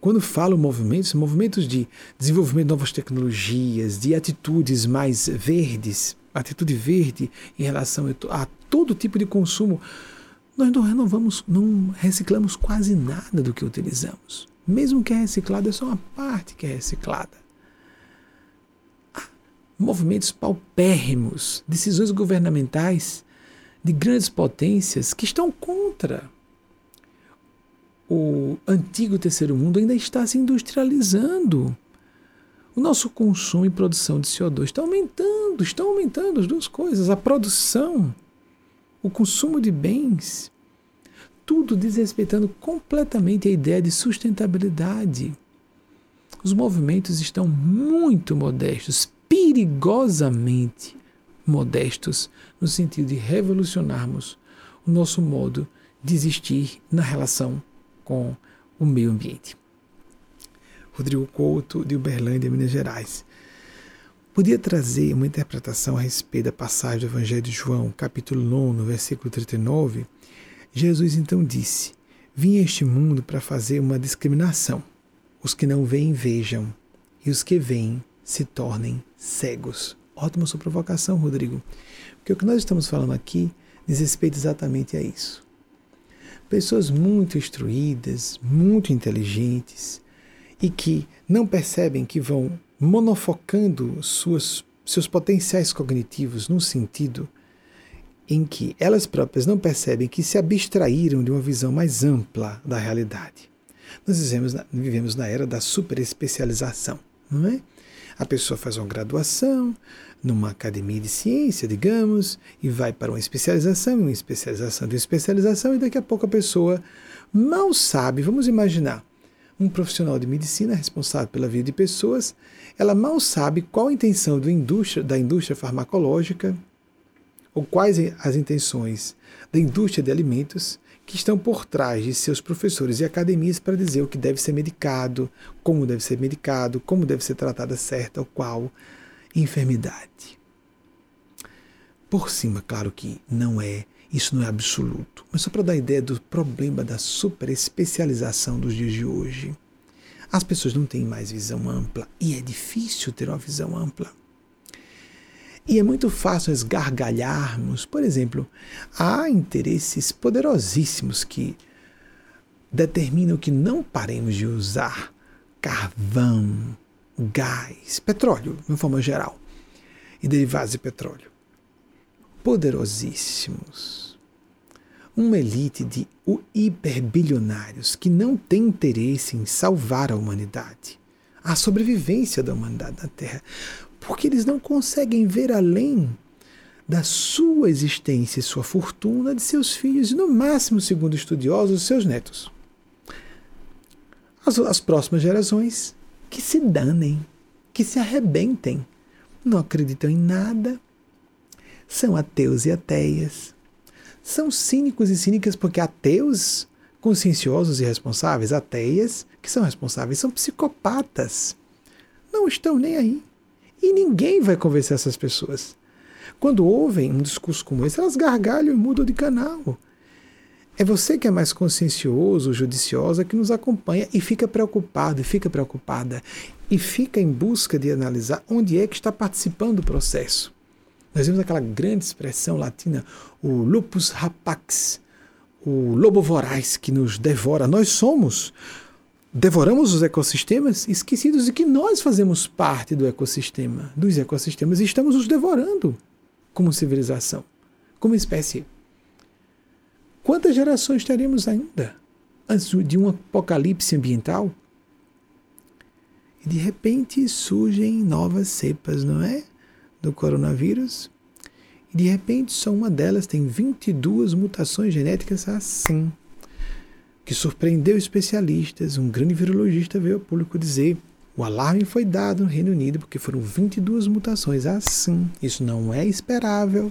Quando falo movimentos, movimentos de desenvolvimento de novas tecnologias, de atitudes mais verdes, atitude verde em relação a todo tipo de consumo, nós não renovamos, não reciclamos quase nada do que utilizamos. Mesmo que é reciclado, é só uma parte que é reciclada. movimentos paupérrimos, decisões governamentais de grandes potências que estão contra. O antigo terceiro mundo ainda está se industrializando. O nosso consumo e produção de CO2 está aumentando, estão aumentando as duas coisas. A produção o consumo de bens, tudo desrespeitando completamente a ideia de sustentabilidade. Os movimentos estão muito modestos, perigosamente modestos, no sentido de revolucionarmos o nosso modo de existir na relação com o meio ambiente. Rodrigo Couto, de Uberlândia, Minas Gerais podia trazer uma interpretação a respeito da passagem do Evangelho de João, capítulo 9, versículo 39, Jesus então disse: Vim a este mundo para fazer uma discriminação. Os que não veem, vejam, e os que veem se tornem cegos. Ótima sua provocação, Rodrigo, porque o que nós estamos falando aqui diz respeito exatamente a isso. Pessoas muito instruídas, muito inteligentes e que não percebem que vão monofocando suas, seus potenciais cognitivos num sentido em que elas próprias não percebem que se abstraíram de uma visão mais ampla da realidade. Nós vivemos na, vivemos na era da superespecialização, não é? A pessoa faz uma graduação numa academia de ciência, digamos, e vai para uma especialização, uma especialização de uma especialização, e daqui a pouco a pessoa mal sabe, vamos imaginar, um profissional de medicina responsável pela vida de pessoas, ela mal sabe qual a intenção indústria, da indústria farmacológica ou quais as intenções da indústria de alimentos que estão por trás de seus professores e academias para dizer o que deve ser medicado, como deve ser medicado, como deve ser tratada certa ou qual enfermidade. Por cima, claro que não é, isso não é absoluto, mas só para dar ideia do problema da superespecialização dos dias de hoje. As pessoas não têm mais visão ampla e é difícil ter uma visão ampla. E é muito fácil esgargalharmos. Por exemplo, há interesses poderosíssimos que determinam que não paremos de usar carvão, gás, petróleo, de uma forma geral, e derivados de petróleo. Poderosíssimos uma elite de hiperbilionários que não tem interesse em salvar a humanidade, a sobrevivência da humanidade na Terra, porque eles não conseguem ver além da sua existência e sua fortuna de seus filhos e, no máximo, segundo estudiosos, seus netos. As, as próximas gerações que se danem, que se arrebentem, não acreditam em nada, são ateus e ateias, são cínicos e cínicas porque ateus, conscienciosos e responsáveis, ateias, que são responsáveis, são psicopatas. Não estão nem aí. E ninguém vai convencer essas pessoas. Quando ouvem um discurso como esse, elas gargalham e mudam de canal. É você que é mais consciencioso, judiciosa, que nos acompanha e fica preocupado, e fica preocupada, e fica em busca de analisar onde é que está participando do processo. Nós vemos aquela grande expressão latina, o lupus rapax, o lobo voraz que nos devora. Nós somos, devoramos os ecossistemas, esquecidos de que nós fazemos parte do ecossistema, dos ecossistemas, e estamos os devorando como civilização, como espécie. Quantas gerações teremos ainda antes de um apocalipse ambiental? E de repente surgem novas cepas, não é? Do coronavírus. E de repente, só uma delas tem 22 mutações genéticas assim. que surpreendeu especialistas. Um grande virologista veio ao público dizer: o alarme foi dado no Reino Unido porque foram 22 mutações. Assim, isso não é esperável.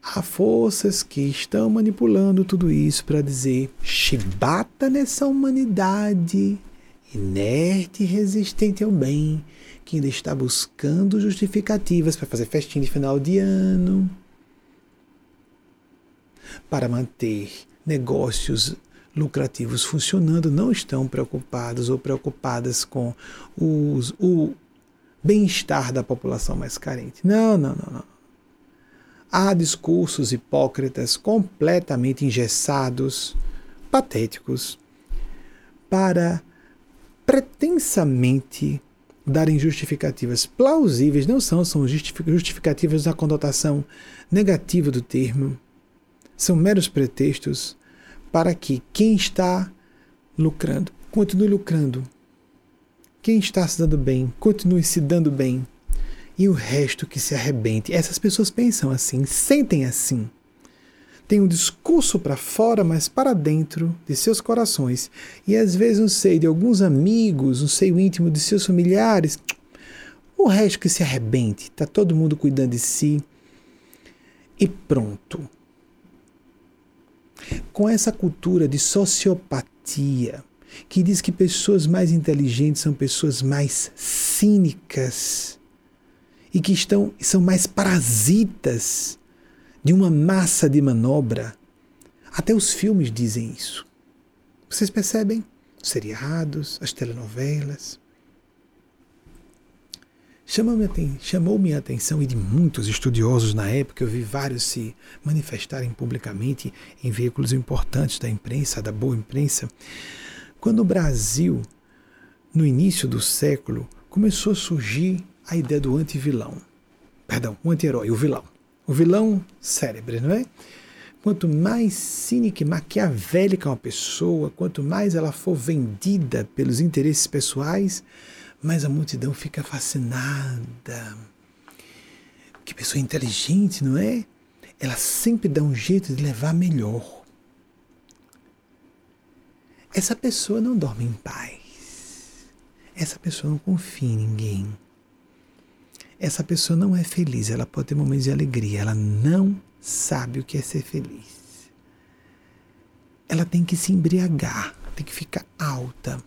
Há forças que estão manipulando tudo isso para dizer: chibata nessa humanidade inerte e resistente ao bem, que ainda está buscando justificativas para fazer festinha de final de ano, para manter negócios lucrativos funcionando, não estão preocupados ou preocupadas com os, o bem-estar da população mais carente. Não, não, não, não. Há discursos hipócritas completamente engessados, patéticos, para pretensamente darem justificativas plausíveis, não são, são justificativas da conotação negativa do termo, são meros pretextos para que quem está lucrando continue lucrando, quem está se dando bem continue se dando bem. E o resto que se arrebente. Essas pessoas pensam assim, sentem assim tem um discurso para fora, mas para dentro de seus corações. E às vezes no seio de alguns amigos, no seio íntimo de seus familiares, o resto que se arrebente, está todo mundo cuidando de si. E pronto. Com essa cultura de sociopatia, que diz que pessoas mais inteligentes são pessoas mais cínicas e que estão, são mais parasitas de uma massa de manobra. Até os filmes dizem isso. Vocês percebem? Os seriados, as telenovelas. Chamou-me chamou a atenção e de muitos estudiosos na época, eu vi vários se manifestarem publicamente em veículos importantes da imprensa, da boa imprensa, quando o Brasil, no início do século, começou a surgir a ideia do anti-vilão. Perdão, o anti-herói, o vilão. O vilão cérebro, não é? Quanto mais cínica e maquiavélica uma pessoa, quanto mais ela for vendida pelos interesses pessoais, mais a multidão fica fascinada. Que pessoa inteligente, não é? Ela sempre dá um jeito de levar melhor. Essa pessoa não dorme em paz. Essa pessoa não confia em ninguém essa pessoa não é feliz, ela pode ter momentos de alegria, ela não sabe o que é ser feliz. Ela tem que se embriagar, tem que ficar alta,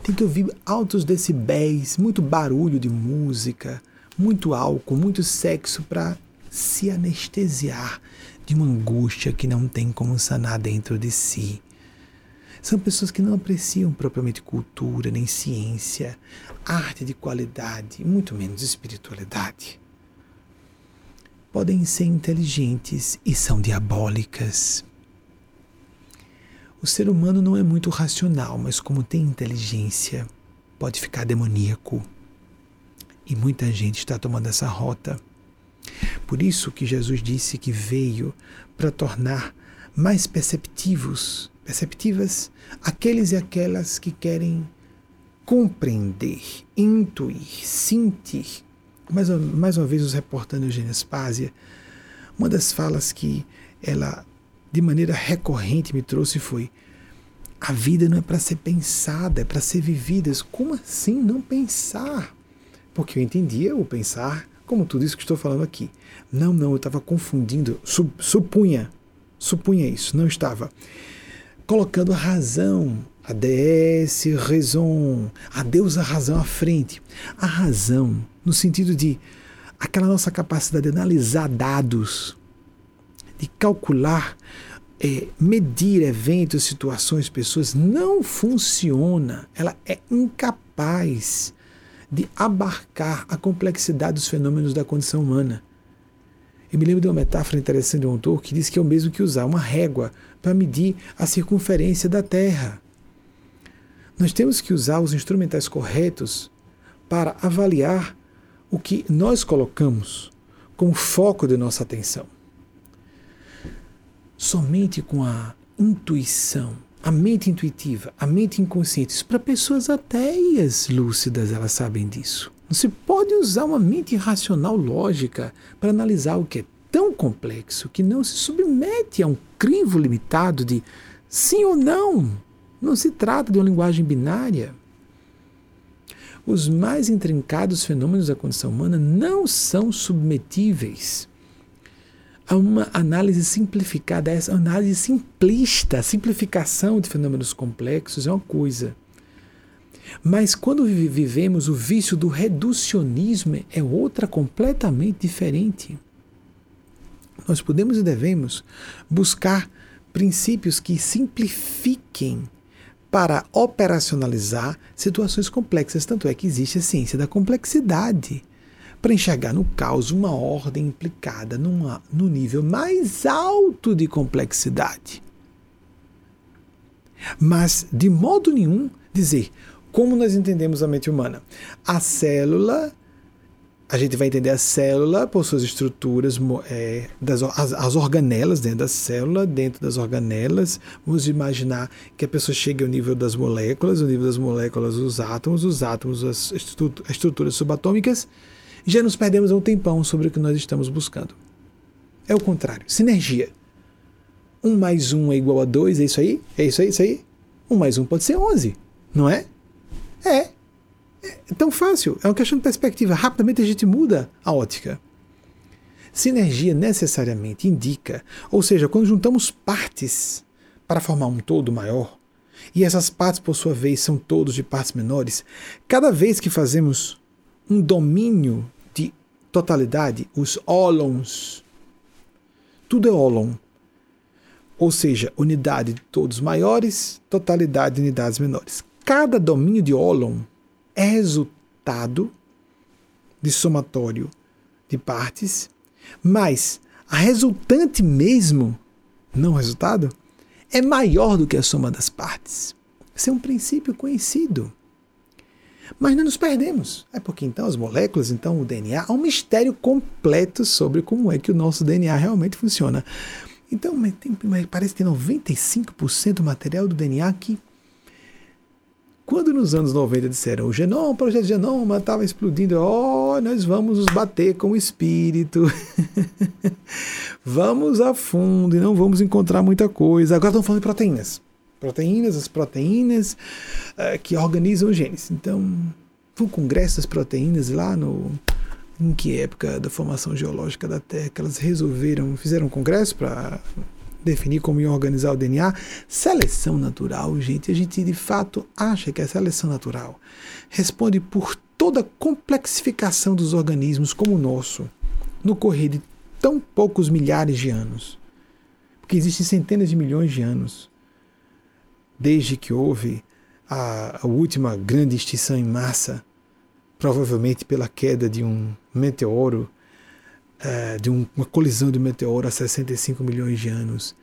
tem que ouvir altos decibéis, muito barulho de música, muito álcool, muito sexo para se anestesiar de uma angústia que não tem como sanar dentro de si. São pessoas que não apreciam propriamente cultura, nem ciência, arte de qualidade, muito menos espiritualidade. Podem ser inteligentes e são diabólicas. O ser humano não é muito racional, mas como tem inteligência, pode ficar demoníaco. E muita gente está tomando essa rota. Por isso que Jesus disse que veio para tornar mais perceptivos perceptivas, aqueles e aquelas que querem compreender, intuir, sentir. Mais, mais uma vez, os reportando Eugênia Spásia, uma das falas que ela, de maneira recorrente, me trouxe foi: a vida não é para ser pensada, é para ser vivida. Como assim não pensar? Porque eu entendia o pensar como tudo isso que estou falando aqui. Não, não, eu estava confundindo, supunha, supunha isso, não estava colocando a razão, a DS raison, a Deus a razão à frente. A razão, no sentido de aquela nossa capacidade de analisar dados, de calcular, é, medir eventos, situações, pessoas, não funciona. Ela é incapaz de abarcar a complexidade dos fenômenos da condição humana. Eu me lembro de uma metáfora interessante de um autor que diz que é o mesmo que usar uma régua para medir a circunferência da Terra. Nós temos que usar os instrumentais corretos para avaliar o que nós colocamos como foco de nossa atenção. Somente com a intuição, a mente intuitiva, a mente inconsciente, para pessoas ateias lúcidas, elas sabem disso. Não se pode usar uma mente racional lógica para analisar o que é tão complexo que não se submete a um crivo limitado de sim ou não. Não se trata de uma linguagem binária. Os mais intrincados fenômenos da condição humana não são submetíveis a uma análise simplificada, essa análise simplista, a simplificação de fenômenos complexos é uma coisa. Mas quando vivemos o vício do reducionismo é outra completamente diferente. Nós podemos e devemos buscar princípios que simplifiquem para operacionalizar situações complexas. Tanto é que existe a ciência da complexidade para enxergar no caos uma ordem implicada numa, no nível mais alto de complexidade. Mas, de modo nenhum, dizer como nós entendemos a mente humana. A célula, a gente vai entender a célula por suas estruturas, é, das, as, as, organelas dentro da célula, dentro das organelas. Vamos imaginar que a pessoa chegue ao nível das moléculas, o nível das moléculas, os átomos, os átomos, as estruturas subatômicas já nos perdemos um tempão sobre o que nós estamos buscando. É o contrário. Sinergia. 1 mais 1 é igual a 2, é isso aí? É isso aí, isso aí? 1 mais 1 pode ser 11, não é? É. É tão fácil. É uma questão de perspectiva. Rapidamente a gente muda a ótica. Sinergia necessariamente indica, ou seja, quando juntamos partes para formar um todo maior, e essas partes, por sua vez, são todos de partes menores, cada vez que fazemos um domínio de totalidade, os ólons. Tudo é ólon. Ou seja, unidade de todos maiores, totalidade de unidades menores. Cada domínio de ólon é resultado de somatório de partes, mas a resultante mesmo, não resultado, é maior do que a soma das partes. Esse é um princípio conhecido. Mas não nos perdemos. É porque então as moléculas, então o DNA, há um mistério completo sobre como é que o nosso DNA realmente funciona. Então, tem, parece que tem 95% do material do DNA que quando nos anos 90 disseram o genoma, o projeto genoma estava explodindo, oh, nós vamos nos bater com o espírito, vamos a fundo e não vamos encontrar muita coisa. Agora estão falando de proteínas proteínas, as proteínas uh, que organizam os genes. Então, foi um congresso das proteínas lá no. Em que época da formação geológica da Terra que elas resolveram, fizeram um congresso para definir como iam organizar o DNA. Seleção natural, gente. A gente de fato acha que a seleção natural responde por toda a complexificação dos organismos como o nosso, no correr de tão poucos milhares de anos. Porque existem centenas de milhões de anos desde que houve a, a última grande extinção em massa, provavelmente pela queda de um meteoro, uh, de um, uma colisão de meteoro há 65 milhões de anos.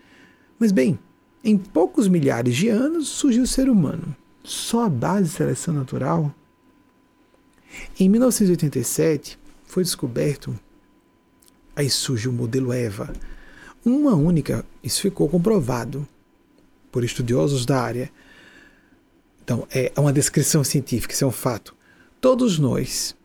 Mas bem, em poucos milhares de anos surgiu o ser humano. Só a base de seleção natural. Em 1987 foi descoberto, aí surge o modelo EVA, uma única, isso ficou comprovado, por estudiosos da área. Então, é uma descrição científica, isso é um fato. Todos nós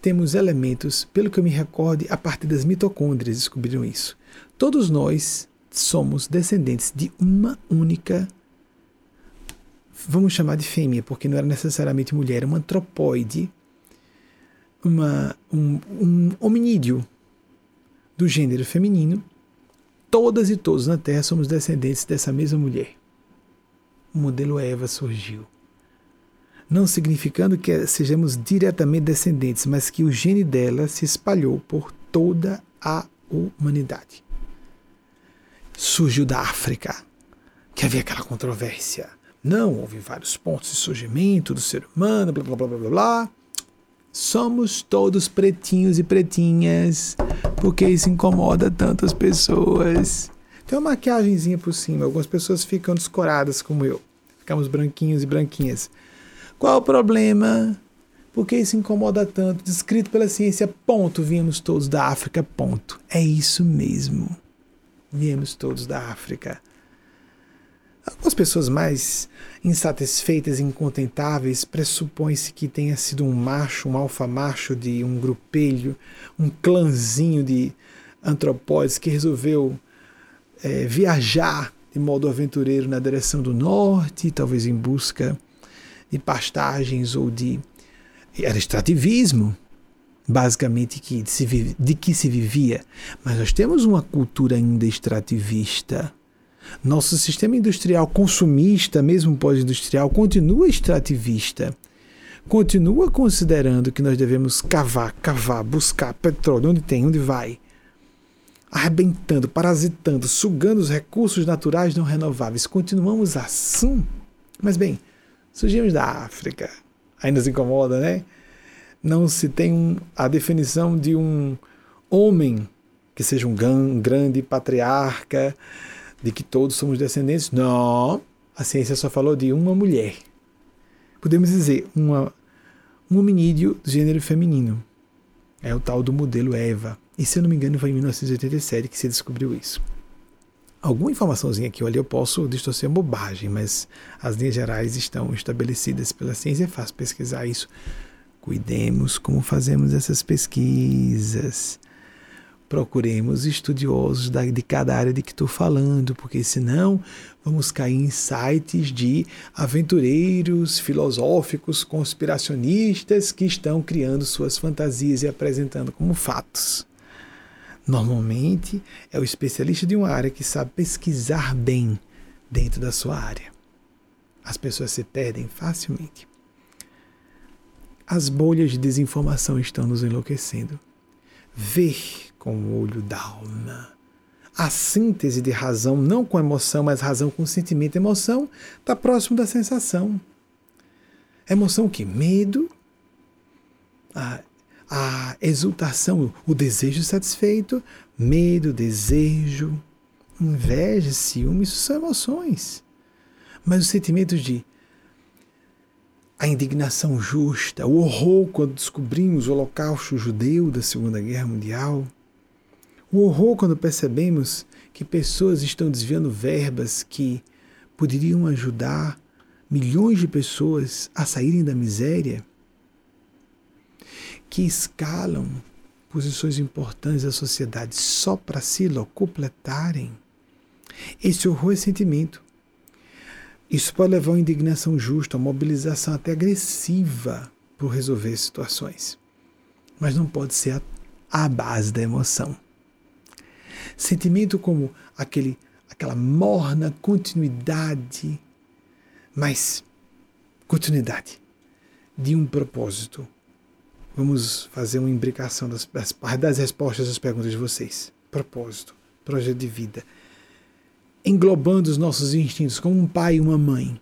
temos elementos, pelo que eu me recorde, a partir das mitocôndrias descobriram isso. Todos nós somos descendentes de uma única, vamos chamar de fêmea, porque não era necessariamente mulher, era uma antropóide, uma, um, um hominídeo do gênero feminino todas e todos na Terra somos descendentes dessa mesma mulher. O modelo Eva surgiu. Não significando que sejamos diretamente descendentes, mas que o gene dela se espalhou por toda a humanidade. Surgiu da África, que havia aquela controvérsia. Não, houve vários pontos de surgimento do ser humano, blá blá blá blá blá. Somos todos pretinhos e pretinhas, porque isso incomoda tantas pessoas. Tem uma maquiagemzinha por cima, algumas pessoas ficam descoradas como eu. Ficamos branquinhos e branquinhas. Qual o problema? Por que isso incomoda tanto? Descrito pela ciência, ponto. Viemos todos da África, ponto. É isso mesmo. Viemos todos da África. Algumas pessoas mais insatisfeitas incontentáveis pressupõe-se que tenha sido um macho, um alfa macho de um grupelho, um clãzinho de antropóide que resolveu é, viajar de modo aventureiro na direção do norte, talvez em busca de pastagens ou de. Extrativismo, basicamente, que se, de que se vivia. Mas nós temos uma cultura ainda extrativista. Nosso sistema industrial consumista, mesmo pós-industrial, continua extrativista. Continua considerando que nós devemos cavar, cavar, buscar petróleo onde tem, onde vai arrebentando, parasitando, sugando os recursos naturais não renováveis. Continuamos assim? Mas bem, surgimos da África. Aí nos incomoda, né? Não se tem um, a definição de um homem que seja um, um grande patriarca, de que todos somos descendentes. Não, a ciência só falou de uma mulher. Podemos dizer uma, um hominídeo do gênero feminino. É o tal do modelo Eva. E se eu não me engano, foi em 1987 que se descobriu isso. Alguma informaçãozinha aqui ou ali eu posso distorcer bobagem, mas as linhas gerais estão estabelecidas pela ciência, é fácil pesquisar isso. Cuidemos como fazemos essas pesquisas procuremos estudiosos de cada área de que estou falando, porque senão vamos cair em sites de aventureiros filosóficos, conspiracionistas que estão criando suas fantasias e apresentando como fatos. Normalmente é o especialista de uma área que sabe pesquisar bem dentro da sua área. As pessoas se perdem facilmente. As bolhas de desinformação estão nos enlouquecendo. Ver com o olho da alma. A síntese de razão, não com emoção, mas razão com sentimento. Emoção está próximo da sensação. Emoção o que? Medo, a, a exultação, o desejo satisfeito, medo, desejo, inveja, ciúme, isso são emoções. Mas os sentimentos de a indignação justa, o horror quando descobrimos o holocausto judeu da Segunda Guerra Mundial, o horror quando percebemos que pessoas estão desviando verbas que poderiam ajudar milhões de pessoas a saírem da miséria, que escalam posições importantes da sociedade só para se completarem. Esse horror é sentimento. Isso pode levar a indignação justa, a mobilização até agressiva por resolver situações. Mas não pode ser a, a base da emoção. Sentimento como aquele, aquela morna continuidade, mas continuidade de um propósito. Vamos fazer uma imbricação das, das, das respostas às perguntas de vocês. Propósito, projeto de vida. Englobando os nossos instintos como um pai e uma mãe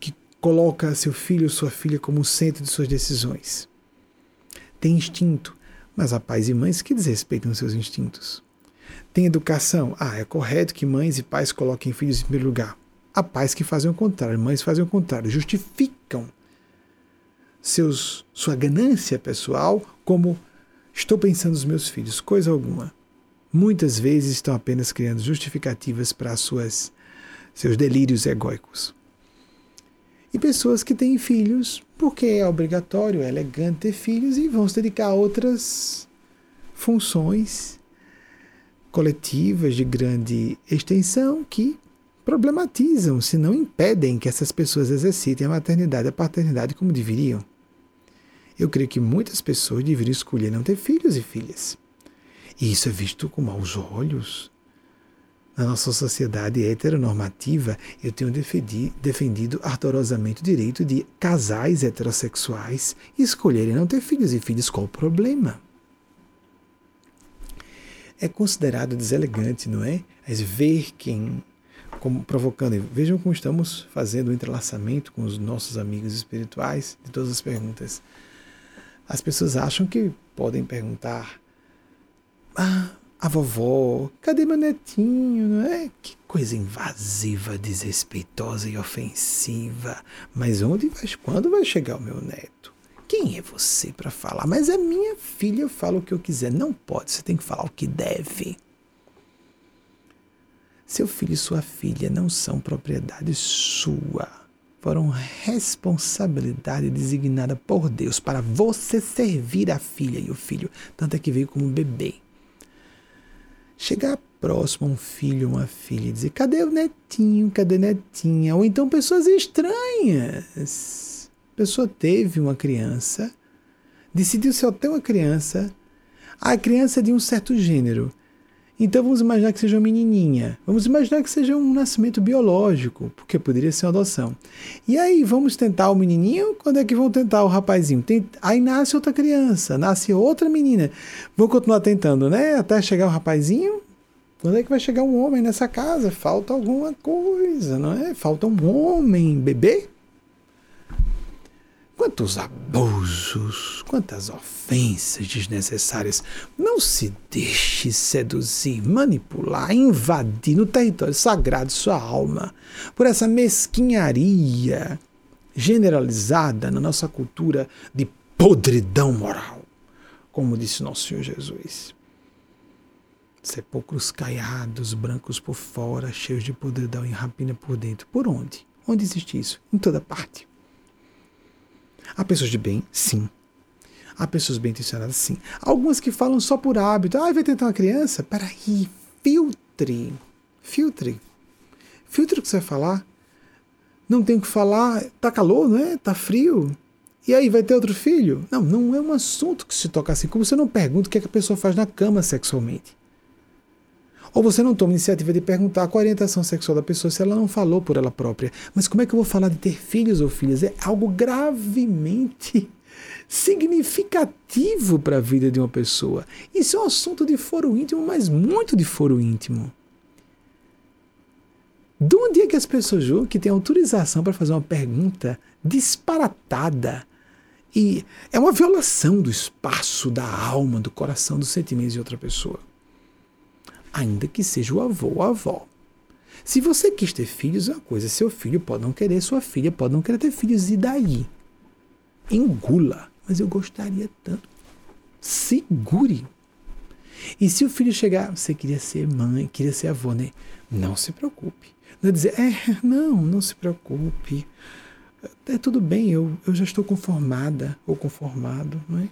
que coloca seu filho ou sua filha como o centro de suas decisões. Tem instinto, mas há pais e mães que desrespeitam seus instintos. Tem educação? Ah, é correto que mães e pais coloquem filhos em primeiro lugar. Há pais que fazem o contrário, mães fazem o contrário, justificam seus, sua ganância pessoal como estou pensando nos meus filhos, coisa alguma. Muitas vezes estão apenas criando justificativas para suas, seus delírios egóicos. E pessoas que têm filhos porque é obrigatório, é elegante ter filhos e vão se dedicar a outras funções coletivas de grande extensão que problematizam, se não impedem que essas pessoas exercitem a maternidade e a paternidade como deveriam. Eu creio que muitas pessoas deveriam escolher não ter filhos e filhas. E isso é visto com maus olhos. Na nossa sociedade heteronormativa, eu tenho defendido ardorosamente o direito de casais heterossexuais escolherem não ter filhos e filhas. Qual o problema? é considerado deselegante, não é? Mas ver quem, como provocando, vejam como estamos fazendo o entrelaçamento com os nossos amigos espirituais de todas as perguntas. As pessoas acham que podem perguntar: Ah, a vovó, cadê meu netinho? Não é? Que coisa invasiva, desrespeitosa e ofensiva. Mas onde vai, quando vai chegar o meu neto? Quem é você para falar? Mas é minha filha, eu falo o que eu quiser. Não pode, você tem que falar o que deve. Seu filho e sua filha não são propriedade sua. Foram responsabilidade designada por Deus para você servir a filha e o filho. Tanto é que veio como bebê. chegar próximo a um filho uma filha e dizer: cadê o netinho? Cadê a netinha? Ou então pessoas estranhas. A pessoa teve uma criança, decidiu só ter uma criança, a criança de um certo gênero. Então vamos imaginar que seja uma menininha. Vamos imaginar que seja um nascimento biológico, porque poderia ser uma adoção. E aí, vamos tentar o menininho? Quando é que vão tentar o rapazinho? Tem... Aí nasce outra criança, nasce outra menina. Vão continuar tentando, né? Até chegar o rapazinho. Quando é que vai chegar um homem nessa casa? Falta alguma coisa, não é? Falta um homem, bebê? Quantos abusos, quantas ofensas desnecessárias. Não se deixe seduzir, manipular, invadir no território sagrado de sua alma por essa mesquinharia generalizada na nossa cultura de podridão moral, como disse nosso Senhor Jesus. Sepulcros caiados, brancos por fora, cheios de podridão e rapina por dentro. Por onde? Onde existe isso? Em toda parte. Há pessoas de bem, sim. Há pessoas bem intencionadas, sim. Algumas que falam só por hábito. Ah, vai tentar uma criança? Peraí, filtre. Filtre. Filtre o que você vai falar. Não tem o que falar. Tá calor, não é? Tá frio. E aí, vai ter outro filho? Não, não é um assunto que se toca assim. Como você não pergunta o que, é que a pessoa faz na cama sexualmente. Ou você não toma iniciativa de perguntar qual a orientação sexual da pessoa se ela não falou por ela própria. Mas como é que eu vou falar de ter filhos ou filhas? É algo gravemente significativo para a vida de uma pessoa. Isso é um assunto de foro íntimo, mas muito de foro íntimo. De onde é que as pessoas julgam que tem autorização para fazer uma pergunta disparatada? E é uma violação do espaço, da alma, do coração, dos sentimentos de outra pessoa ainda que seja o avô ou a avó. Se você quis ter filhos, é uma coisa. Seu filho pode não querer, sua filha pode não querer ter filhos, e daí? Engula. Mas eu gostaria tanto. Segure. E se o filho chegar, você queria ser mãe, queria ser avô, né? Não se preocupe. Não é dizer, é, não, não se preocupe. É tudo bem, eu, eu já estou conformada ou conformado, não é?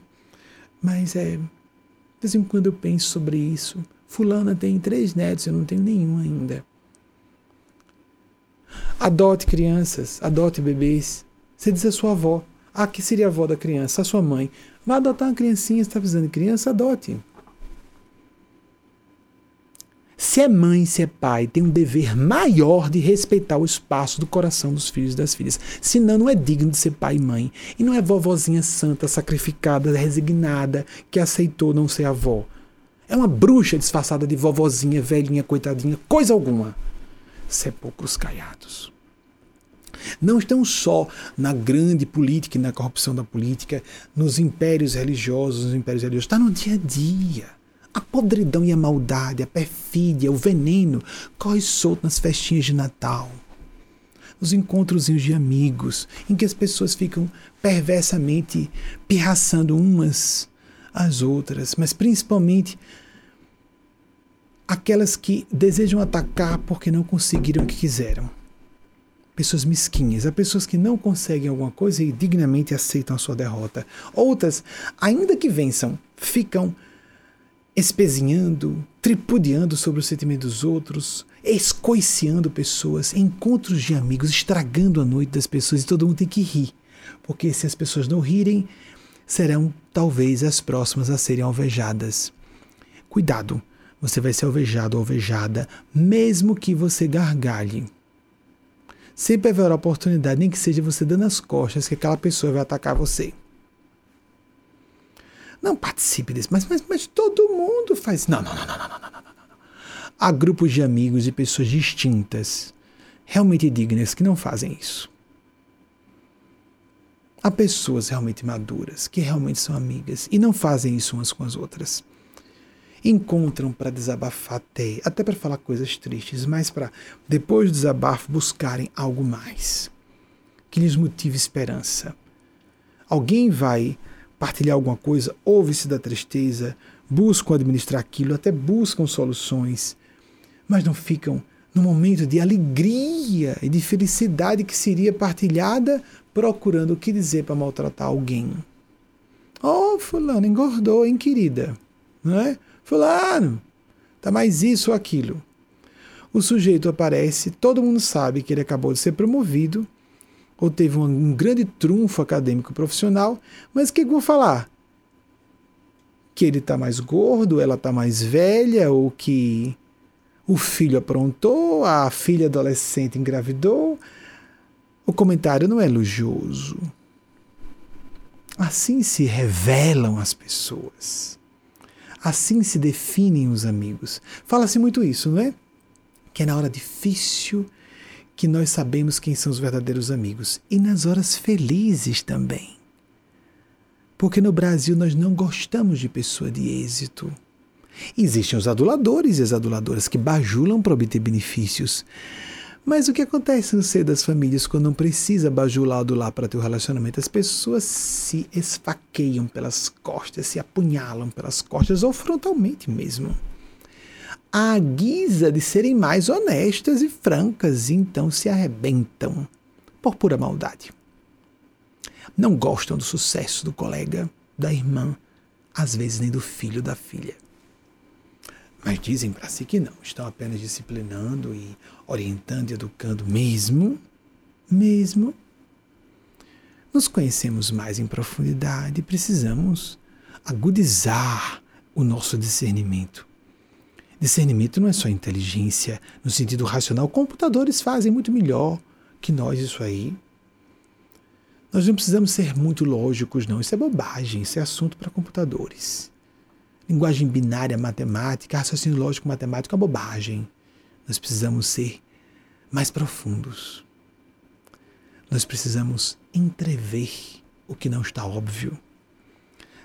Mas é, de vez em quando eu penso sobre isso Fulana tem três netos, eu não tenho nenhum ainda. Adote crianças, adote bebês. Você diz a sua avó. Ah, que seria a avó da criança? A sua mãe. Vá adotar uma criancinha, está precisando de criança, adote. Se é mãe, se é pai, tem um dever maior de respeitar o espaço do coração dos filhos e das filhas. Senão, não é digno de ser pai e mãe. E não é vovozinha santa, sacrificada, resignada, que aceitou não ser avó. É uma bruxa disfarçada de vovozinha, velhinha, coitadinha, coisa alguma. Sepulcros caiados. Não estão só na grande política e na corrupção da política, nos impérios religiosos, nos impérios religiosos, está no dia a dia. A podridão e a maldade, a perfídia, o veneno corre solto nas festinhas de Natal, nos encontros de amigos, em que as pessoas ficam perversamente pirraçando umas às outras, mas principalmente aquelas que desejam atacar porque não conseguiram o que quiseram. Pessoas mesquinhas, há pessoas que não conseguem alguma coisa e dignamente aceitam a sua derrota. Outras, ainda que vençam, ficam espezinhando, tripudiando sobre o sentimento dos outros, escoiciando pessoas, encontros de amigos, estragando a noite das pessoas e todo mundo tem que rir. Porque se as pessoas não rirem, serão talvez as próximas a serem alvejadas. Cuidado, você vai ser alvejado ou alvejada, mesmo que você gargalhe. Sempre haverá oportunidade, nem que seja você dando as costas, que aquela pessoa vai atacar você. Não participe desse, mas, mas, mas todo mundo faz. Não, não, não, não, não, não, não, não, não. Há grupos de amigos e pessoas distintas, realmente dignas, que não fazem isso. Há pessoas realmente maduras, que realmente são amigas e não fazem isso umas com as outras. Encontram para desabafar até, até para falar coisas tristes, mas para, depois do desabafo, buscarem algo mais que lhes motive esperança. Alguém vai partilhar alguma coisa, ouve-se da tristeza, buscam administrar aquilo, até buscam soluções, mas não ficam no momento de alegria e de felicidade que seria partilhada procurando o que dizer para maltratar alguém. Oh, fulano, engordou, hein, querida? Não é? Fulano, está mais isso ou aquilo. O sujeito aparece, todo mundo sabe que ele acabou de ser promovido, ou teve um, um grande trunfo acadêmico profissional, mas o que, que vou falar? Que ele está mais gordo, ela está mais velha, ou que o filho aprontou, a filha adolescente engravidou. O comentário não é elogioso. Assim se revelam as pessoas. Assim se definem os amigos. Fala-se muito isso, não é? Que é na hora difícil que nós sabemos quem são os verdadeiros amigos. E nas horas felizes também. Porque no Brasil nós não gostamos de pessoa de êxito. Existem os aduladores e as aduladoras que bajulam para obter benefícios. Mas o que acontece no seio das famílias quando não precisa bajular ou adular para ter o relacionamento? As pessoas se esfaqueiam pelas costas, se apunhalam pelas costas ou frontalmente mesmo. À guisa de serem mais honestas e francas, então se arrebentam por pura maldade. Não gostam do sucesso do colega, da irmã, às vezes nem do filho da filha. Mas dizem para si que não, estão apenas disciplinando e orientando e educando mesmo, mesmo. Nos conhecemos mais em profundidade e precisamos agudizar o nosso discernimento. Discernimento não é só inteligência no sentido racional. Computadores fazem muito melhor que nós isso aí. Nós não precisamos ser muito lógicos, não. Isso é bobagem, isso é assunto para computadores linguagem binária matemática, raciocínio lógico matemático é bobagem. Nós precisamos ser mais profundos. Nós precisamos entrever o que não está óbvio.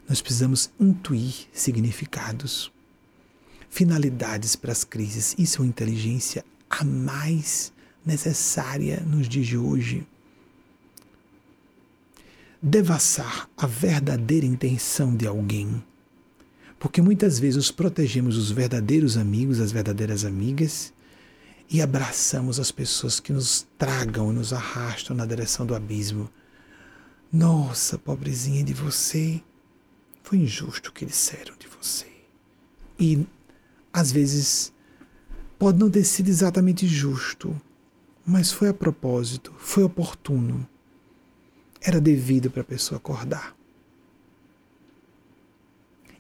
Nós precisamos intuir significados, finalidades para as crises. Isso é uma inteligência a mais necessária nos dias de hoje. Devassar a verdadeira intenção de alguém porque muitas vezes nos protegemos os verdadeiros amigos, as verdadeiras amigas, e abraçamos as pessoas que nos tragam e nos arrastam na direção do abismo. Nossa, pobrezinha de você, foi injusto o que disseram de você. E às vezes pode não ter sido exatamente justo, mas foi a propósito, foi oportuno. Era devido para a pessoa acordar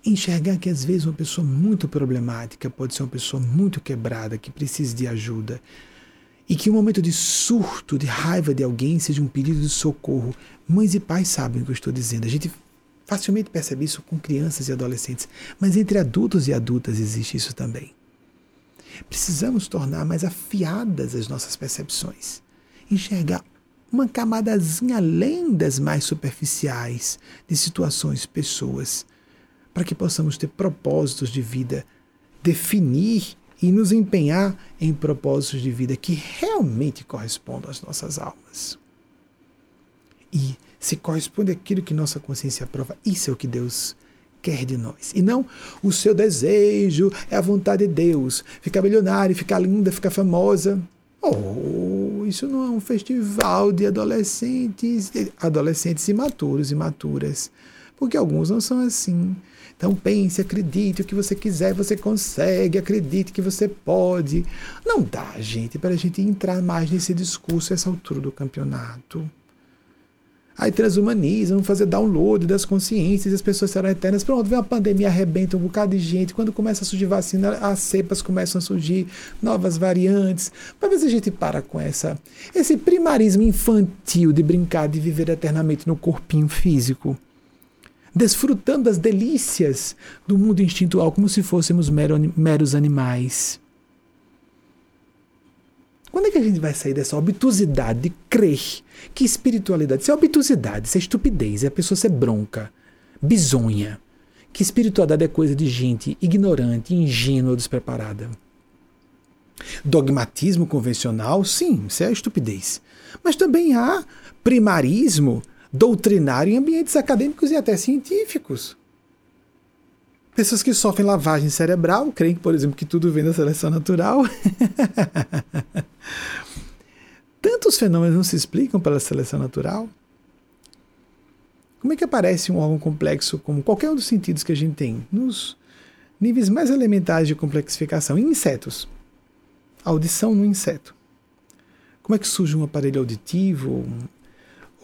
enxergar que às vezes uma pessoa muito problemática pode ser uma pessoa muito quebrada, que precisa de ajuda. E que um momento de surto, de raiva de alguém seja um pedido de socorro. Mães e pais sabem o que eu estou dizendo. A gente facilmente percebe isso com crianças e adolescentes, mas entre adultos e adultas existe isso também. Precisamos tornar mais afiadas as nossas percepções. Enxergar uma camadazinha além das mais superficiais de situações, pessoas para que possamos ter propósitos de vida, definir e nos empenhar em propósitos de vida que realmente correspondam às nossas almas. E se corresponde àquilo que nossa consciência aprova, isso é o que Deus quer de nós. E não o seu desejo, é a vontade de Deus. Ficar milionário, ficar linda, ficar famosa. Oh, isso não é um festival de adolescentes, adolescentes imaturos imaturas. Porque alguns não são assim. Então pense, acredite o que você quiser, você consegue, acredite que você pode. Não dá, gente, para a gente entrar mais nesse discurso essa altura do campeonato. Aí transhumanizam, fazer download das consciências, as pessoas serão eternas. Pronto, vem uma pandemia, arrebenta um bocado de gente. Quando começa a surgir vacina, as cepas começam a surgir, novas variantes. Para ver se a gente para com essa, esse primarismo infantil de brincar de viver eternamente no corpinho físico desfrutando das delícias do mundo instintual como se fôssemos mero, meros animais. Quando é que a gente vai sair dessa obtusidade de crer que espiritualidade, isso é obtusidade, isso é estupidez, é a pessoa ser bronca, bizonha, que espiritualidade é coisa de gente ignorante, ingênua despreparada. Dogmatismo convencional, sim, isso é estupidez. Mas também há primarismo doutrinário em ambientes acadêmicos e até científicos. Pessoas que sofrem lavagem cerebral, creem, por exemplo, que tudo vem da seleção natural. Tantos fenômenos não se explicam pela seleção natural. Como é que aparece um órgão complexo como qualquer um dos sentidos que a gente tem? Nos, níveis mais elementares de complexificação. Em insetos. Audição no inseto. Como é que surge um aparelho auditivo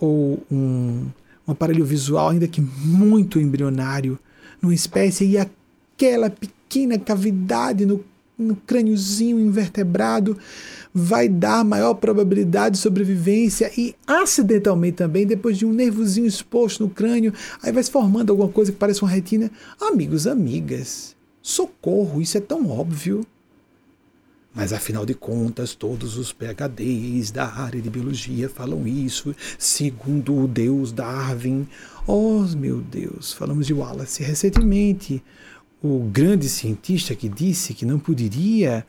ou um, um aparelho visual, ainda que muito embrionário, numa espécie, e aquela pequena cavidade no, no crâniozinho invertebrado vai dar maior probabilidade de sobrevivência e acidentalmente também, depois de um nervozinho exposto no crânio, aí vai se formando alguma coisa que parece uma retina. Amigos, amigas, socorro, isso é tão óbvio. Mas afinal de contas, todos os PHDs da área de biologia falam isso, segundo o Deus Darwin. Oh, meu Deus, falamos de Wallace recentemente, o grande cientista que disse que não poderia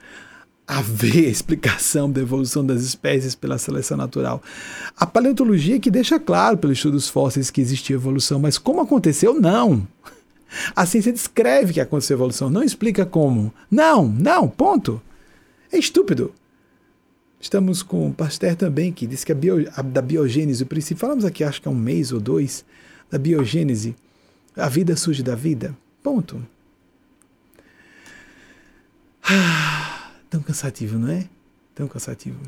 haver explicação da evolução das espécies pela seleção natural. A paleontologia que deixa claro pelos estudos fósseis que existia evolução, mas como aconteceu, não. A ciência descreve que aconteceu evolução, não explica como. Não, não, ponto. É estúpido. Estamos com o Pasteur também, que diz que a, bio, a da biogênese, o princípio, falamos aqui, acho que é um mês ou dois, da biogênese, a vida surge da vida. Ponto. Ah, tão cansativo, não é? Tão cansativo.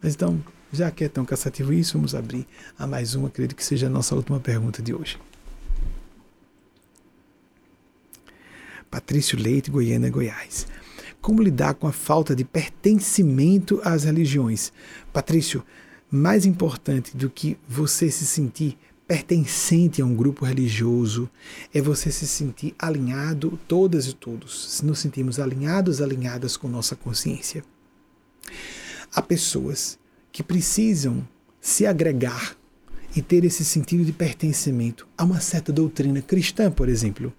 Mas então, já que é tão cansativo isso, vamos abrir a mais uma, acredito que seja a nossa última pergunta de hoje. Patrício Leite, Goiânia, Goiás. Como lidar com a falta de pertencimento às religiões? Patrício, mais importante do que você se sentir pertencente a um grupo religioso é você se sentir alinhado, todas e todos, se nos sentimos alinhados, alinhadas com nossa consciência. Há pessoas que precisam se agregar e ter esse sentido de pertencimento a uma certa doutrina cristã, por exemplo.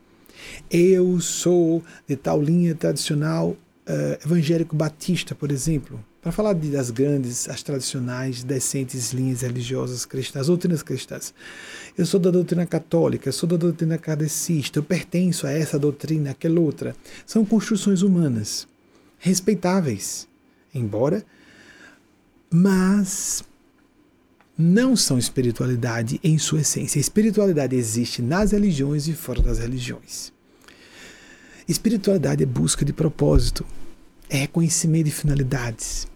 Eu sou de tal linha tradicional uh, evangélico batista, por exemplo, para falar de, das grandes, as tradicionais, decentes linhas religiosas cristãs, doutrinas cristãs. Eu sou da doutrina católica, eu sou da doutrina kardecista, eu pertenço a essa doutrina, aquela outra. São construções humanas, respeitáveis, embora, mas não são espiritualidade em sua essência. A espiritualidade existe nas religiões e fora das religiões. Espiritualidade é busca de propósito, é reconhecimento de finalidades,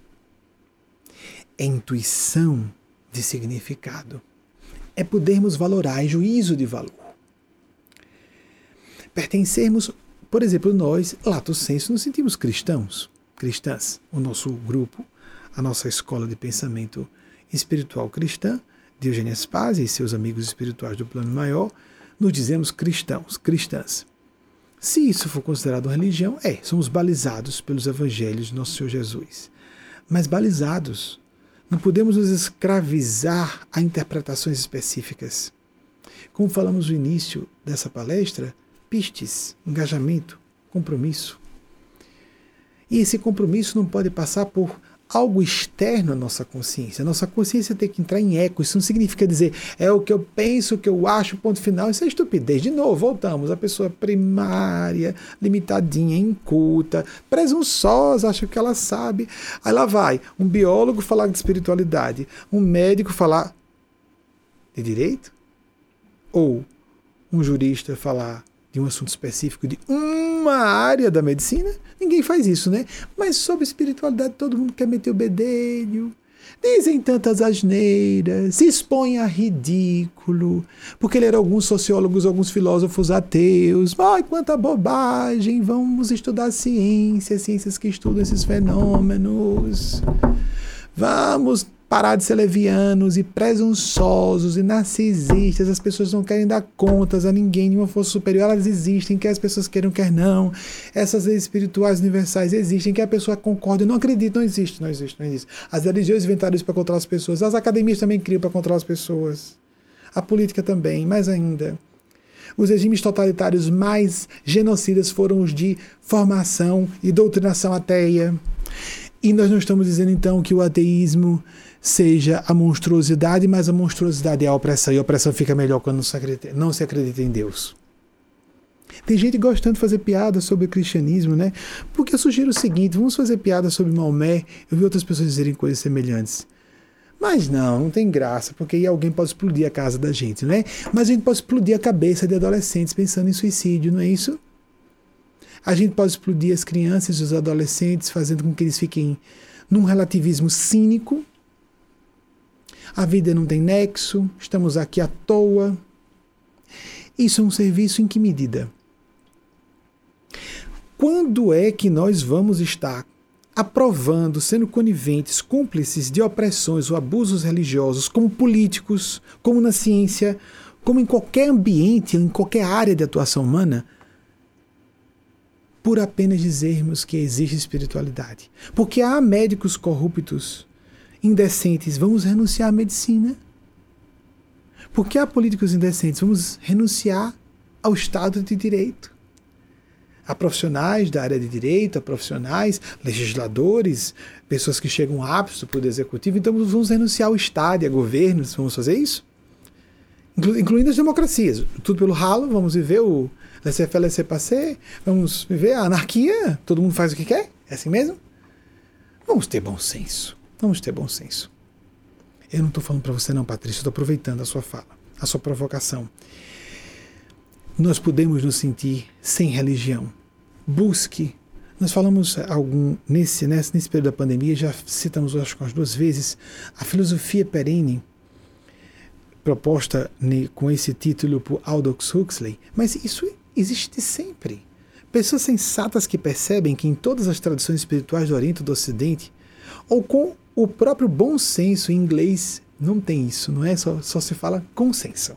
é intuição de significado, é podermos valorar, é juízo de valor. Pertencermos, por exemplo, nós, lato senso, nos sentimos cristãos, cristãs, o nosso grupo, a nossa escola de pensamento espiritual cristã, Diogênia Spazia e seus amigos espirituais do plano maior, nos dizemos cristãos, cristãs. Se isso for considerado religião, é, somos balizados pelos evangelhos de nosso Senhor Jesus. Mas balizados, não podemos nos escravizar a interpretações específicas. Como falamos no início dessa palestra, pistes, engajamento, compromisso. E esse compromisso não pode passar por algo externo à nossa consciência. A nossa consciência tem que entrar em eco. Isso não significa dizer é o que eu penso, o que eu acho, ponto final. Isso é estupidez. De novo, voltamos. A pessoa primária, limitadinha, inculta, presunçosa, acha que ela sabe. Aí lá vai um biólogo falar de espiritualidade, um médico falar de direito, ou um jurista falar de um assunto específico de uma área da medicina, ninguém faz isso, né? Mas sobre espiritualidade todo mundo quer meter o bedelho. Dizem tantas asneiras, se expõem a ridículo, porque leram alguns sociólogos, alguns filósofos ateus. Ai, quanta bobagem! Vamos estudar ciência, ciências que estudam esses fenômenos. Vamos parar de ser levianos e presunçosos e narcisistas. As pessoas não querem dar contas a ninguém, nenhuma força superior. Elas existem, quer as pessoas queiram, quer não. Essas leis espirituais universais existem, quer a pessoa concorde, não acredita, não existe, não existe, não existe. As religiões inventaram isso para controlar as pessoas. As academias também criam para controlar as pessoas. A política também, mais ainda. Os regimes totalitários mais genocidas foram os de formação e doutrinação ateia. E nós não estamos dizendo então que o ateísmo seja a monstruosidade, mas a monstruosidade é a opressão, e a opressão fica melhor quando não se acredita, não se acredita em Deus. Tem gente gostando de fazer piada sobre o cristianismo, né? Porque eu sugiro o seguinte: vamos fazer piada sobre Maomé. Eu vi outras pessoas dizerem coisas semelhantes. Mas não, não tem graça, porque aí alguém pode explodir a casa da gente, não é? Mas a gente pode explodir a cabeça de adolescentes pensando em suicídio, não é isso? A gente pode explodir as crianças e os adolescentes, fazendo com que eles fiquem num relativismo cínico. A vida não tem nexo, estamos aqui à toa. Isso é um serviço em que medida? Quando é que nós vamos estar aprovando, sendo coniventes, cúmplices de opressões ou abusos religiosos, como políticos, como na ciência, como em qualquer ambiente, em qualquer área de atuação humana, por apenas dizermos que existe espiritualidade. Porque há médicos corruptos, indecentes, vamos renunciar à medicina. Porque há políticos indecentes, vamos renunciar ao Estado de Direito a profissionais da área de direito, a profissionais, legisladores, pessoas que chegam aptos para o poder executivo. Então vamos renunciar ao Estado e a governos, vamos fazer isso? Incluindo as democracias. Tudo pelo ralo, vamos viver o laissez-faire, laissez-passer, vamos viver a anarquia, todo mundo faz o que quer? É assim mesmo? Vamos ter bom senso. Vamos ter bom senso. Eu não estou falando para você não, Patrícia, estou aproveitando a sua fala, a sua provocação nós podemos nos sentir sem religião. Busque. Nós falamos algum nesse, nesse, nesse período da pandemia, já citamos acho que umas duas vezes, a filosofia perene, proposta com esse título por Aldous Huxley, mas isso existe sempre. Pessoas sensatas que percebem que em todas as tradições espirituais do Oriente e do Ocidente, ou com o próprio bom senso em inglês, não tem isso, não é? Só, só se fala consenso.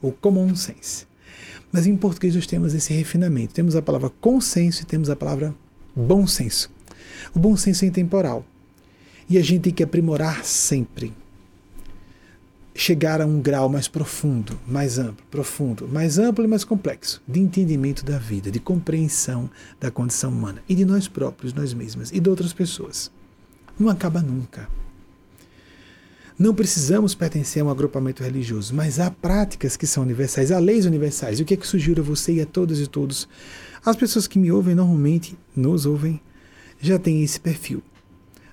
O common sense. Mas em português nós temos esse refinamento. Temos a palavra consenso e temos a palavra bom senso. O bom senso é intemporal. E a gente tem que aprimorar sempre. Chegar a um grau mais profundo, mais amplo, profundo, mais amplo e mais complexo de entendimento da vida, de compreensão da condição humana e de nós próprios, nós mesmas e de outras pessoas. Não acaba nunca. Não precisamos pertencer a um agrupamento religioso, mas há práticas que são universais, há leis universais. E o que é que sugiro a você e a todas e todos? As pessoas que me ouvem normalmente, nos ouvem, já têm esse perfil.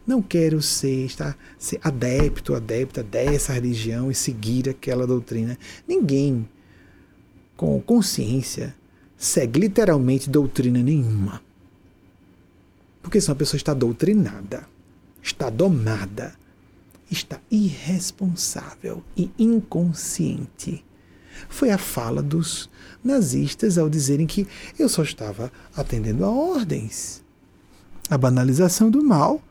Não quero ser, estar, ser adepto, adepta dessa religião e seguir aquela doutrina. Ninguém com consciência segue literalmente doutrina nenhuma. Porque senão a pessoa está doutrinada, está domada está irresponsável e inconsciente. Foi a fala dos nazistas ao dizerem que eu só estava atendendo a ordens. A banalização do mal,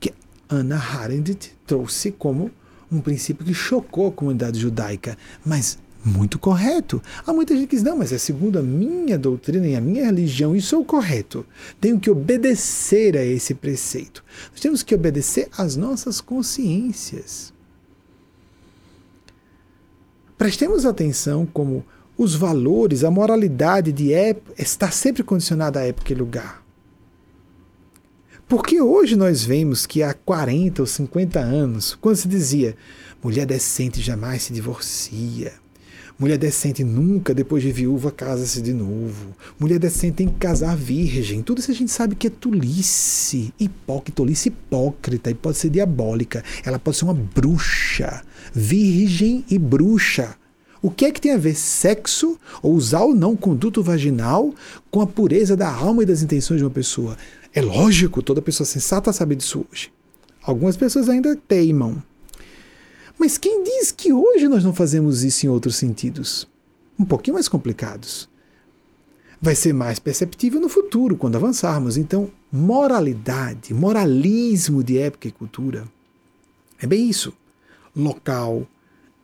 que Anna Arendt trouxe como um princípio que chocou a comunidade judaica, mas muito correto. Há muita gente que diz, não, mas é segundo a minha doutrina e a minha religião, isso é o correto. Tenho que obedecer a esse preceito. Nós temos que obedecer às nossas consciências. Prestemos atenção como os valores, a moralidade de época está sempre condicionada à época e lugar. Porque hoje nós vemos que há 40 ou 50 anos, quando se dizia mulher decente jamais se divorcia, Mulher decente nunca, depois de viúva, casa-se de novo. Mulher decente tem que casar virgem. Tudo isso a gente sabe que é tolice. Hipócrita, tolice hipócrita. E pode ser diabólica. Ela pode ser uma bruxa. Virgem e bruxa. O que é que tem a ver sexo, ou usar ou não conduto vaginal, com a pureza da alma e das intenções de uma pessoa? É lógico, toda pessoa sensata sabe disso hoje. Algumas pessoas ainda teimam. Mas quem diz que hoje nós não fazemos isso em outros sentidos? Um pouquinho mais complicados. Vai ser mais perceptível no futuro, quando avançarmos. Então, moralidade, moralismo de época e cultura é bem isso. Local,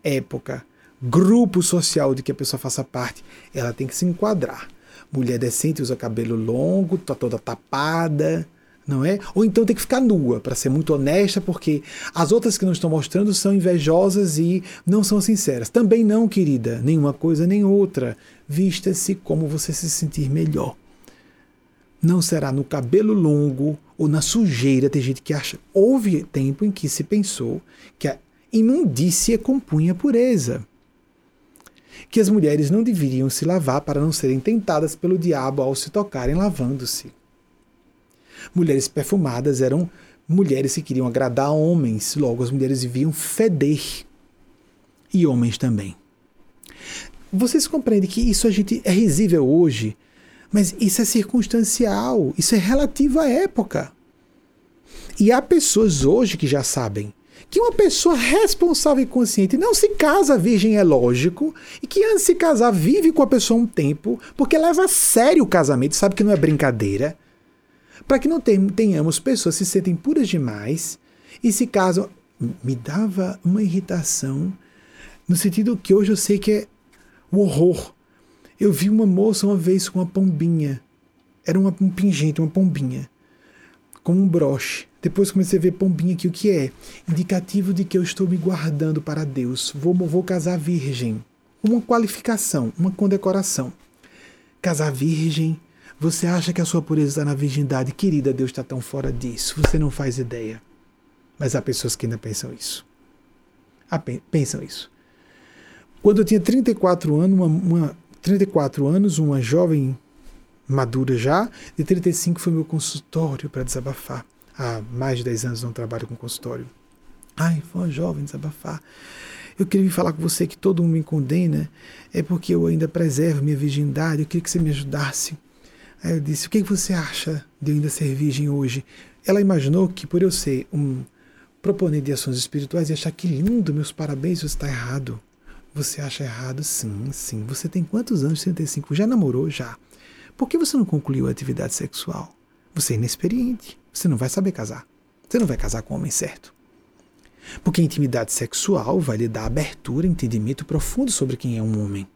época, grupo social de que a pessoa faça parte, ela tem que se enquadrar. Mulher decente usa cabelo longo, tá toda tapada, não é? Ou então tem que ficar nua, para ser muito honesta, porque as outras que não estão mostrando são invejosas e não são sinceras. Também não, querida, nenhuma coisa nem outra. Vista-se como você se sentir melhor. Não será no cabelo longo ou na sujeira. Tem gente que acha. Houve tempo em que se pensou que a imundícia compunha a pureza. Que as mulheres não deveriam se lavar para não serem tentadas pelo diabo ao se tocarem lavando-se. Mulheres perfumadas eram mulheres que queriam agradar homens, logo as mulheres deviam feder. E homens também. Vocês compreendem que isso a gente é risível hoje, Mas isso é circunstancial, isso é relativo à época. E há pessoas hoje que já sabem que uma pessoa responsável e consciente não se casa virgem, é lógico, e que antes de se casar vive com a pessoa um tempo, porque leva a sério o casamento, sabe que não é brincadeira, para que não tenhamos pessoas que se sentem puras demais e se casam. Me dava uma irritação, no sentido que hoje eu sei que é o horror. Eu vi uma moça uma vez com uma pombinha, era uma, um pingente, uma pombinha, com um broche. Depois comecei a ver pombinha aqui, o que é? Indicativo de que eu estou me guardando para Deus. Vou, vou casar virgem. Uma qualificação, uma condecoração. Casar virgem, você acha que a sua pureza está na virgindade? Querida, Deus está tão fora disso. Você não faz ideia. Mas há pessoas que ainda pensam isso. Pensam isso. Quando eu tinha 34 anos, uma, uma, 34 anos, uma jovem madura já, de 35 foi meu consultório para desabafar há mais de 10 anos não trabalho com consultório. Ai, foi uma jovem desabafar. Eu queria falar com você que todo mundo me condena, é porque eu ainda preservo minha virgindade, eu queria que você me ajudasse. Aí eu disse: O que você acha de eu ainda ser virgem hoje? Ela imaginou que por eu ser um proponente de ações espirituais e achar que lindo, meus parabéns, você está errado. Você acha errado? Sim, sim. Você tem quantos anos? 35. Já namorou? Já. Por que você não concluiu a atividade sexual? Você é inexperiente. Você não vai saber casar. Você não vai casar com o homem certo. Porque a intimidade sexual vai lhe dar abertura, entendimento profundo sobre quem é um homem.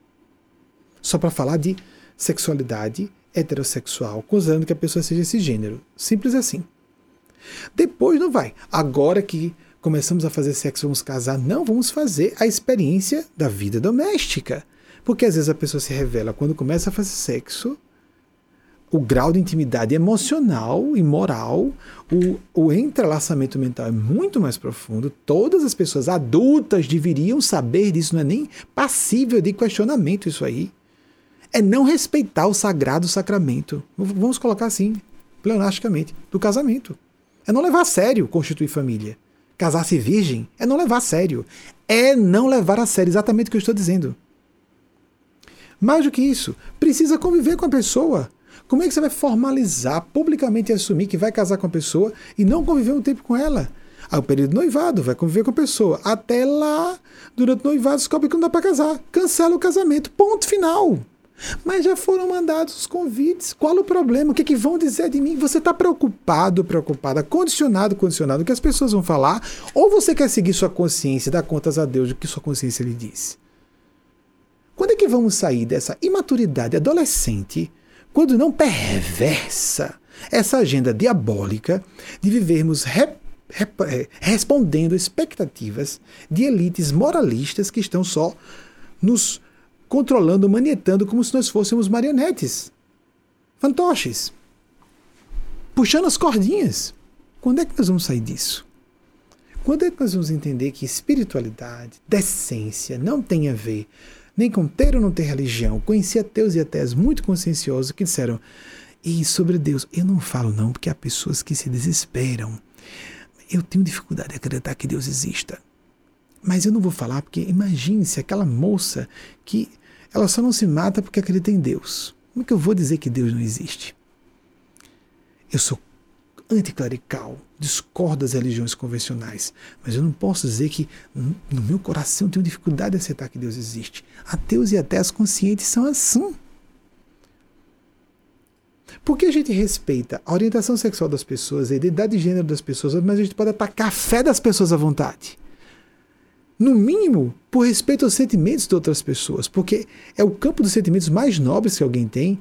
Só para falar de sexualidade heterossexual, considerando que a pessoa seja esse gênero. Simples assim. Depois não vai. Agora que começamos a fazer sexo, vamos casar. Não, vamos fazer a experiência da vida doméstica. Porque às vezes a pessoa se revela quando começa a fazer sexo o grau de intimidade emocional e moral, o, o entrelaçamento mental é muito mais profundo. Todas as pessoas adultas deveriam saber disso, não é nem passível de questionamento isso aí. É não respeitar o sagrado sacramento. Vamos colocar assim, pleonasticamente, do casamento. É não levar a sério constituir família. Casar-se virgem é não levar a sério. É não levar a sério exatamente o que eu estou dizendo. Mais do que isso, precisa conviver com a pessoa. Como é que você vai formalizar, publicamente assumir que vai casar com a pessoa e não conviver um tempo com ela? Aí o período noivado, vai conviver com a pessoa. Até lá, durante o noivado, descobre que não dá para casar. Cancela o casamento. Ponto final. Mas já foram mandados os convites. Qual o problema? O que, é que vão dizer de mim? Você está preocupado, preocupada, condicionado, condicionado, o que as pessoas vão falar? Ou você quer seguir sua consciência e dar contas a Deus do que sua consciência lhe diz? Quando é que vamos sair dessa imaturidade adolescente quando não perversa essa agenda diabólica de vivermos rep, é, respondendo expectativas de elites moralistas que estão só nos controlando, manietando como se nós fôssemos marionetes, fantoches, puxando as cordinhas. Quando é que nós vamos sair disso? Quando é que nós vamos entender que espiritualidade, decência, não tem a ver nem com ter ou não ter religião. Conheci ateus e ateias muito conscienciosos que disseram: e sobre Deus, eu não falo não, porque há pessoas que se desesperam. Eu tenho dificuldade de acreditar que Deus exista. Mas eu não vou falar porque imagine se aquela moça que ela só não se mata porque acredita em Deus. Como é que eu vou dizer que Deus não existe? Eu sou anticlerical, discordo das religiões convencionais, mas eu não posso dizer que no meu coração tenho dificuldade de aceitar que Deus existe. Ateus e até as conscientes são assim. Porque a gente respeita a orientação sexual das pessoas, a identidade de gênero das pessoas, mas a gente pode atacar a fé das pessoas à vontade. No mínimo, por respeito aos sentimentos de outras pessoas, porque é o campo dos sentimentos mais nobres que alguém tem,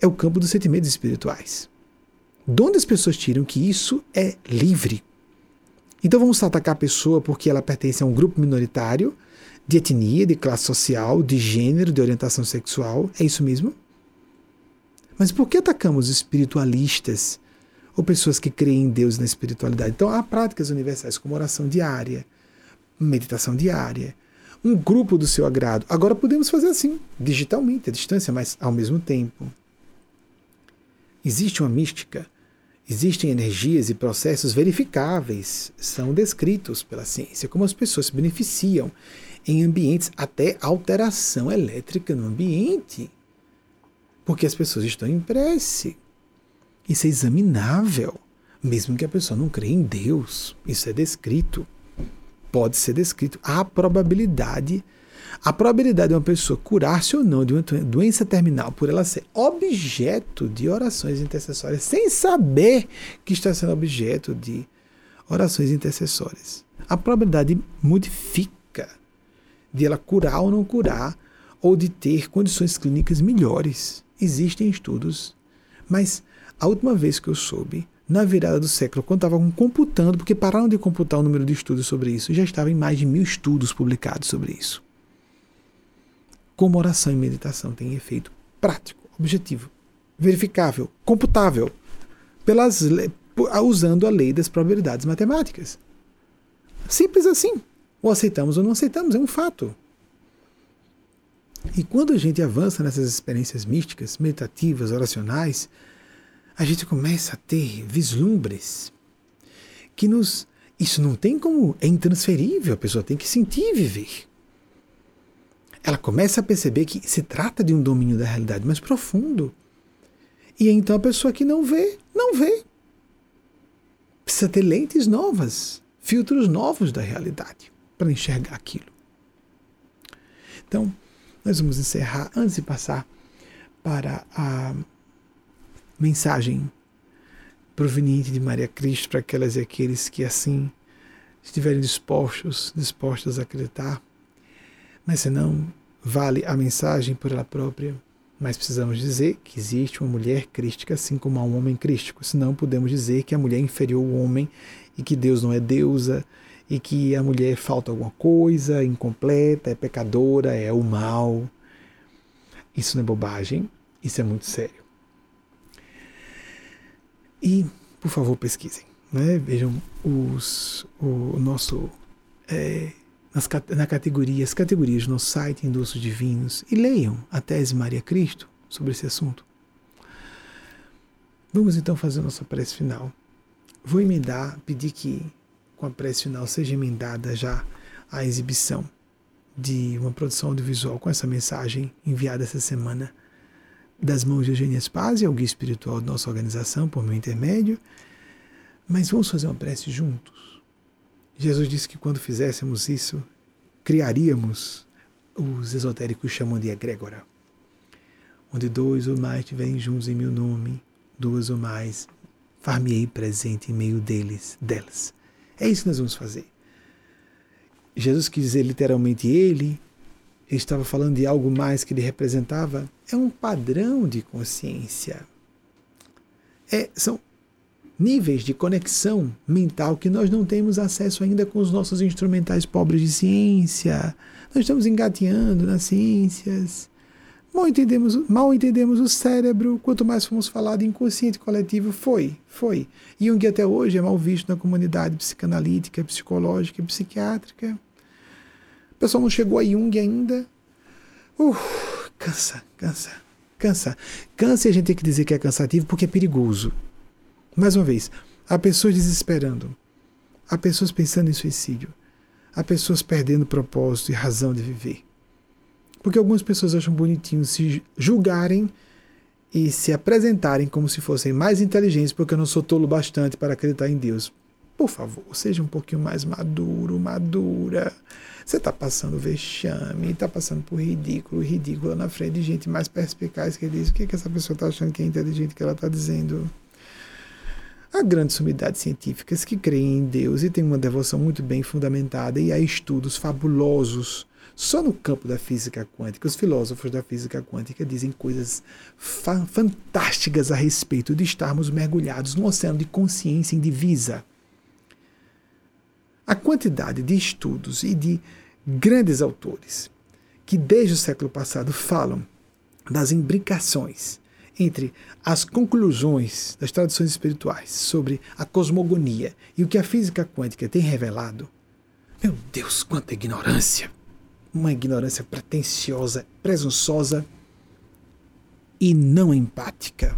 é o campo dos sentimentos espirituais. De onde as pessoas tiram que isso é livre? Então vamos atacar a pessoa porque ela pertence a um grupo minoritário, de etnia, de classe social, de gênero, de orientação sexual. É isso mesmo? Mas por que atacamos espiritualistas ou pessoas que creem em Deus na espiritualidade? Então há práticas universais como oração diária, meditação diária, um grupo do seu agrado. Agora podemos fazer assim, digitalmente, à distância, mas ao mesmo tempo. Existe uma mística, existem energias e processos verificáveis, são descritos pela ciência, como as pessoas se beneficiam em ambientes, até alteração elétrica no ambiente. Porque as pessoas estão em prece. Isso é examinável. Mesmo que a pessoa não creia em Deus, isso é descrito. Pode ser descrito. Há probabilidade. A probabilidade de uma pessoa curar-se ou não de uma doença terminal por ela ser objeto de orações intercessórias, sem saber que está sendo objeto de orações intercessórias. A probabilidade modifica de ela curar ou não curar, ou de ter condições clínicas melhores. Existem estudos, mas a última vez que eu soube, na virada do século, quando estavam computando, porque pararam de computar o número de estudos sobre isso, já estava em mais de mil estudos publicados sobre isso. Como oração e meditação tem efeito prático, objetivo, verificável, computável, pelas, usando a lei das probabilidades matemáticas. Simples assim. Ou aceitamos ou não aceitamos, é um fato. E quando a gente avança nessas experiências místicas, meditativas, oracionais, a gente começa a ter vislumbres que nos. Isso não tem como. É intransferível, a pessoa tem que sentir e viver. Ela começa a perceber que se trata de um domínio da realidade mais profundo. E então a pessoa que não vê, não vê. Precisa ter lentes novas, filtros novos da realidade para enxergar aquilo. Então, nós vamos encerrar antes de passar para a mensagem proveniente de Maria Cristo para aquelas e aqueles que assim estiverem dispostos, dispostos a acreditar. Mas se não, vale a mensagem por ela própria. Mas precisamos dizer que existe uma mulher crística assim como há um homem crístico. Senão podemos dizer que a mulher é inferior ao homem e que Deus não é deusa e que a mulher falta alguma coisa, incompleta, é pecadora, é o mal. Isso não é bobagem, isso é muito sério. E, por favor, pesquisem. Né? Vejam os, o, nosso. É, nas, na categoria, as categorias do nosso site Indultos Divinos e leiam a tese Maria Cristo sobre esse assunto. Vamos então fazer nossa prece final. Vou emendar, pedir que com a prece final seja emendada já a exibição de uma produção audiovisual com essa mensagem enviada essa semana das mãos de Eugênia Spazia, o guia espiritual da nossa organização, por meu intermédio. Mas vamos fazer uma prece juntos. Jesus disse que quando fizéssemos isso, criaríamos, os esotéricos chamam de egrégora, onde dois ou mais estiverem juntos em meu nome, duas ou mais, far-me-ei presente em meio deles, delas. É isso que nós vamos fazer. Jesus quis dizer literalmente ele, ele estava falando de algo mais que ele representava, é um padrão de consciência. É, são níveis de conexão mental que nós não temos acesso ainda com os nossos instrumentais pobres de ciência. Nós estamos engateando nas ciências. Mal entendemos, mal entendemos o cérebro, quanto mais fomos falar de inconsciente coletivo, foi, foi. Jung até hoje é mal visto na comunidade psicanalítica, psicológica e psiquiátrica. O pessoal não chegou a Jung ainda. Uh, cansa, cansa, cansa. Cansa e a gente tem que dizer que é cansativo porque é perigoso. Mais uma vez, há pessoas desesperando. Há pessoas pensando em suicídio. Há pessoas perdendo propósito e razão de viver. Porque algumas pessoas acham bonitinho se julgarem e se apresentarem como se fossem mais inteligentes porque eu não sou tolo bastante para acreditar em Deus. Por favor, seja um pouquinho mais maduro, madura. Você está passando vexame, está passando por ridículo, ridículo na frente de gente mais perspicaz que diz o que, que essa pessoa está achando que é inteligente que ela está dizendo. Há grandes sumidades científicas que creem em Deus e têm uma devoção muito bem fundamentada, e há estudos fabulosos só no campo da física quântica. Os filósofos da física quântica dizem coisas fa fantásticas a respeito de estarmos mergulhados num oceano de consciência indivisa. A quantidade de estudos e de grandes autores que desde o século passado falam das imbricações entre as conclusões das tradições espirituais sobre a cosmogonia e o que a física quântica tem revelado. Meu Deus, quanta ignorância! Uma ignorância pretensiosa, presunçosa e não empática,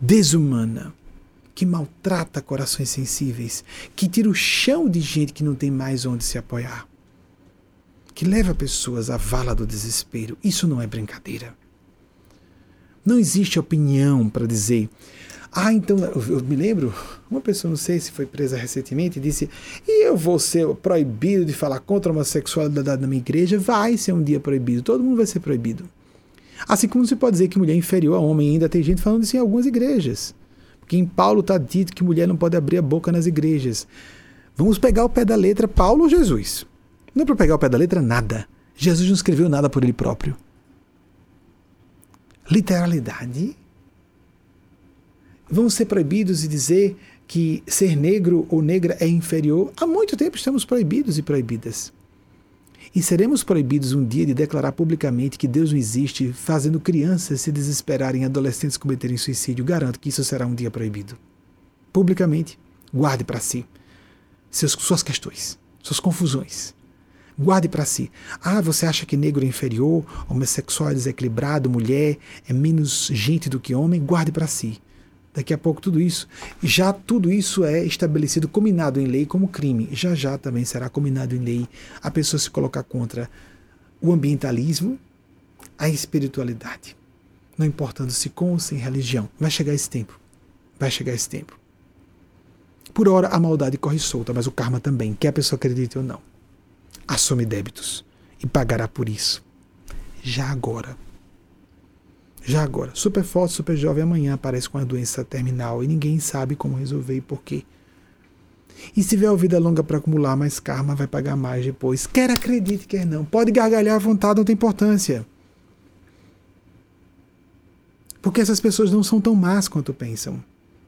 desumana que maltrata corações sensíveis, que tira o chão de gente que não tem mais onde se apoiar, que leva pessoas à vala do desespero. Isso não é brincadeira. Não existe opinião para dizer. Ah, então, eu, me lembro, uma pessoa, não sei se foi presa recentemente, disse: e eu vou ser proibido de falar contra a homossexualidade na minha igreja? Vai ser um dia proibido, todo mundo vai ser proibido. Assim como se pode dizer que mulher é inferior a homem, ainda tem gente falando isso em algumas igrejas. Porque em Paulo está dito que mulher não pode abrir a boca nas igrejas. Vamos pegar o pé da letra Paulo ou Jesus? Não é para pegar o pé da letra nada. Jesus não escreveu nada por ele próprio. Literalidade. Vamos ser proibidos de dizer que ser negro ou negra é inferior. Há muito tempo estamos proibidos e proibidas. E seremos proibidos um dia de declarar publicamente que Deus não existe, fazendo crianças se desesperarem adolescentes cometerem suicídio. Garanto que isso será um dia proibido. Publicamente, guarde para si seus, suas questões, suas confusões. Guarde para si. Ah, você acha que negro é inferior, homossexual é desequilibrado, mulher é menos gente do que homem? Guarde para si. Daqui a pouco tudo isso, já tudo isso é estabelecido, combinado em lei como crime. Já já também será combinado em lei a pessoa se colocar contra o ambientalismo, a espiritualidade. Não importando se com ou sem religião. Vai chegar esse tempo. Vai chegar esse tempo. Por hora a maldade corre solta, mas o karma também, quer a pessoa acredite ou não assume débitos e pagará por isso. Já agora. Já agora. Super forte, super jovem, amanhã aparece com a doença terminal e ninguém sabe como resolver e por quê. E se tiver a vida longa para acumular mais karma, vai pagar mais depois. Quer acredite, quer não. Pode gargalhar à vontade, não tem importância. Porque essas pessoas não são tão más quanto pensam.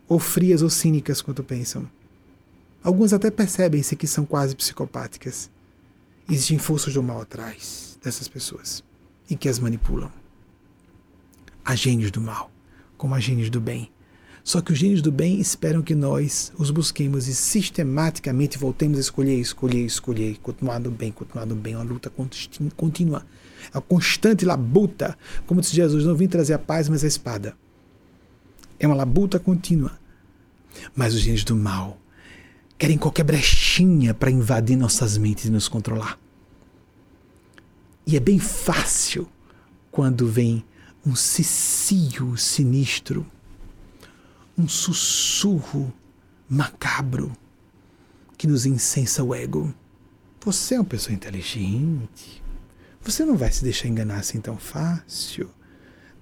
Ou frias ou cínicas quanto pensam. Algumas até percebem-se que são quase psicopáticas. Existem forças do mal atrás dessas pessoas e que as manipulam. Há gênios do mal, como há gênios do bem. Só que os gênios do bem esperam que nós os busquemos e sistematicamente voltemos a escolher, escolher, escolher, continuar no bem, continuar no bem, uma luta contínua. Uma constante labuta. Como disse Jesus, não vim trazer a paz, mas a espada. É uma labuta contínua. Mas os gênios do mal querem qualquer brechinha para invadir nossas mentes e nos controlar. E é bem fácil quando vem um cicio sinistro, um sussurro macabro que nos incensa o ego. Você é uma pessoa inteligente. Você não vai se deixar enganar assim tão fácil.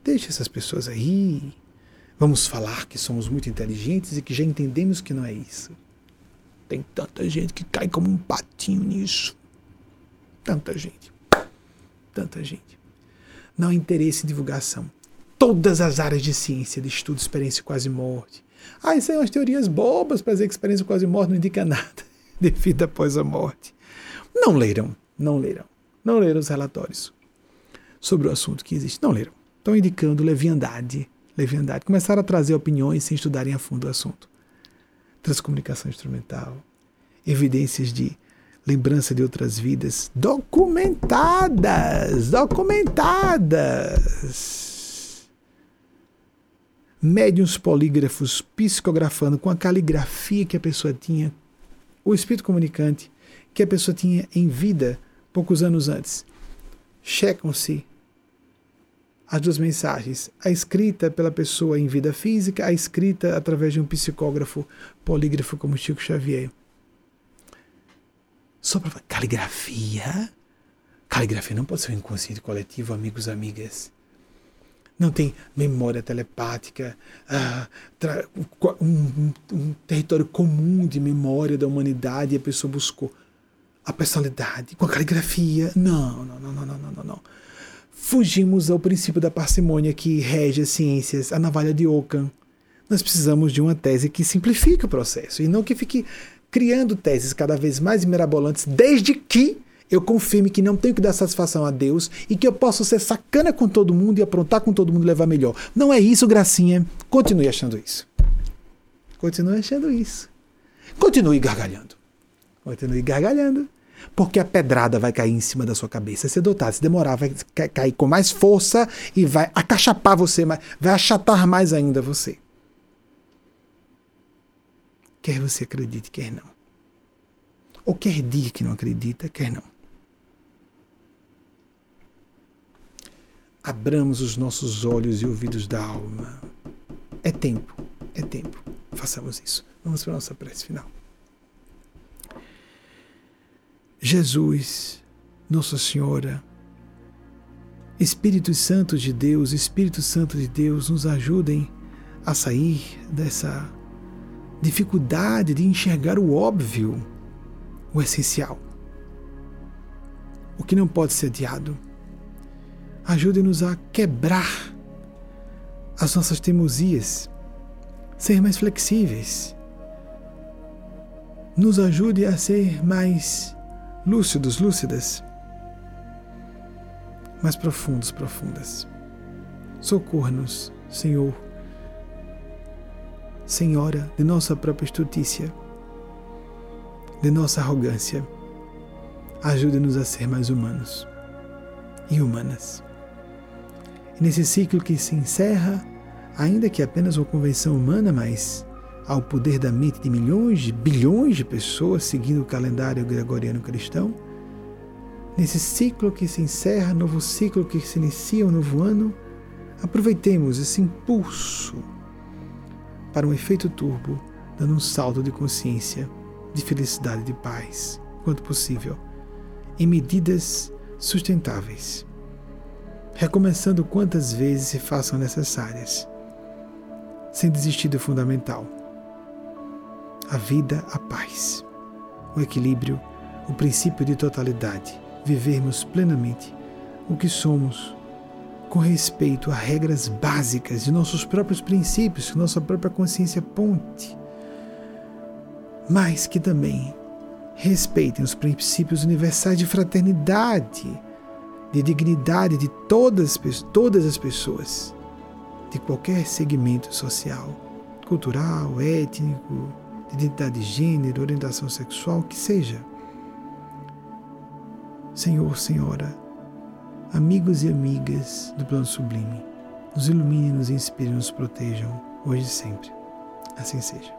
Deixe essas pessoas aí. Vamos falar que somos muito inteligentes e que já entendemos que não é isso. Tem tanta gente que cai como um patinho nisso. Tanta gente. Tanta gente. Não há interesse em divulgação. Todas as áreas de ciência, de estudo, experiência quase morte. Ah, isso são umas teorias bobas para dizer que experiência quase morte não indica nada de vida após a morte. Não leram, não leram. Não leram os relatórios sobre o assunto que existe. Não leram. Estão indicando leviandade. Leviandade. Começaram a trazer opiniões sem estudarem a fundo o assunto transcomunicação instrumental, evidências de lembrança de outras vidas documentadas, documentadas. Médiuns polígrafos psicografando com a caligrafia que a pessoa tinha, o espírito comunicante que a pessoa tinha em vida poucos anos antes. Checam-se as duas mensagens, a escrita pela pessoa em vida física, a escrita através de um psicógrafo polígrafo como Chico Xavier. Só para caligrafia? Caligrafia não pode ser um inconsciente coletivo, amigos, amigas. Não tem memória telepática, ah, um, um território comum de memória da humanidade e a pessoa buscou a personalidade com a caligrafia. Não, não, não, não, não, não, não fugimos ao princípio da parcimônia que rege as ciências, a navalha de Ockham. Nós precisamos de uma tese que simplifique o processo e não que fique criando teses cada vez mais mirabolantes, desde que eu confirme que não tenho que dar satisfação a Deus e que eu posso ser sacana com todo mundo e aprontar com todo mundo e levar melhor. Não é isso, gracinha. Continue achando isso. Continue achando isso. Continue gargalhando. Continue gargalhando porque a pedrada vai cair em cima da sua cabeça. Se dotar, se demorar, vai cair com mais força e vai acachapar você, vai achatar mais ainda você. Quer você acredite, quer não. Ou quer diga que não acredita, quer não. abramos os nossos olhos e ouvidos da alma. É tempo, é tempo. Façamos isso. Vamos para a nossa prece final. Jesus, Nossa Senhora, Espírito Santo de Deus, Espírito Santo de Deus, nos ajudem a sair dessa dificuldade de enxergar o óbvio, o essencial, o que não pode ser adiado. Ajude-nos a quebrar as nossas teimosias, ser mais flexíveis. Nos ajude a ser mais lúcidos, lúcidas, mais profundos, profundas. Socorra-nos, Senhor, Senhora de nossa própria estutícia, de nossa arrogância. Ajude-nos a ser mais humanos e humanas. E nesse ciclo que se encerra, ainda que apenas uma convenção humana, mas ao poder da mente de milhões, bilhões de pessoas seguindo o calendário gregoriano cristão, nesse ciclo que se encerra, novo ciclo que se inicia, um novo ano, aproveitemos esse impulso para um efeito turbo, dando um salto de consciência, de felicidade e de paz, quanto possível, em medidas sustentáveis. Recomeçando quantas vezes se façam necessárias, sem desistir do fundamental: a vida, a paz, o equilíbrio, o princípio de totalidade, vivermos plenamente o que somos com respeito a regras básicas de nossos próprios princípios, que nossa própria consciência ponte, mas que também respeitem os princípios universais de fraternidade, de dignidade de todas, todas as pessoas, de qualquer segmento social, cultural, étnico, de identidade de gênero, orientação sexual, que seja. Senhor, Senhora, amigos e amigas do plano sublime, nos ilumine, nos inspire, nos protejam, hoje e sempre. Assim seja.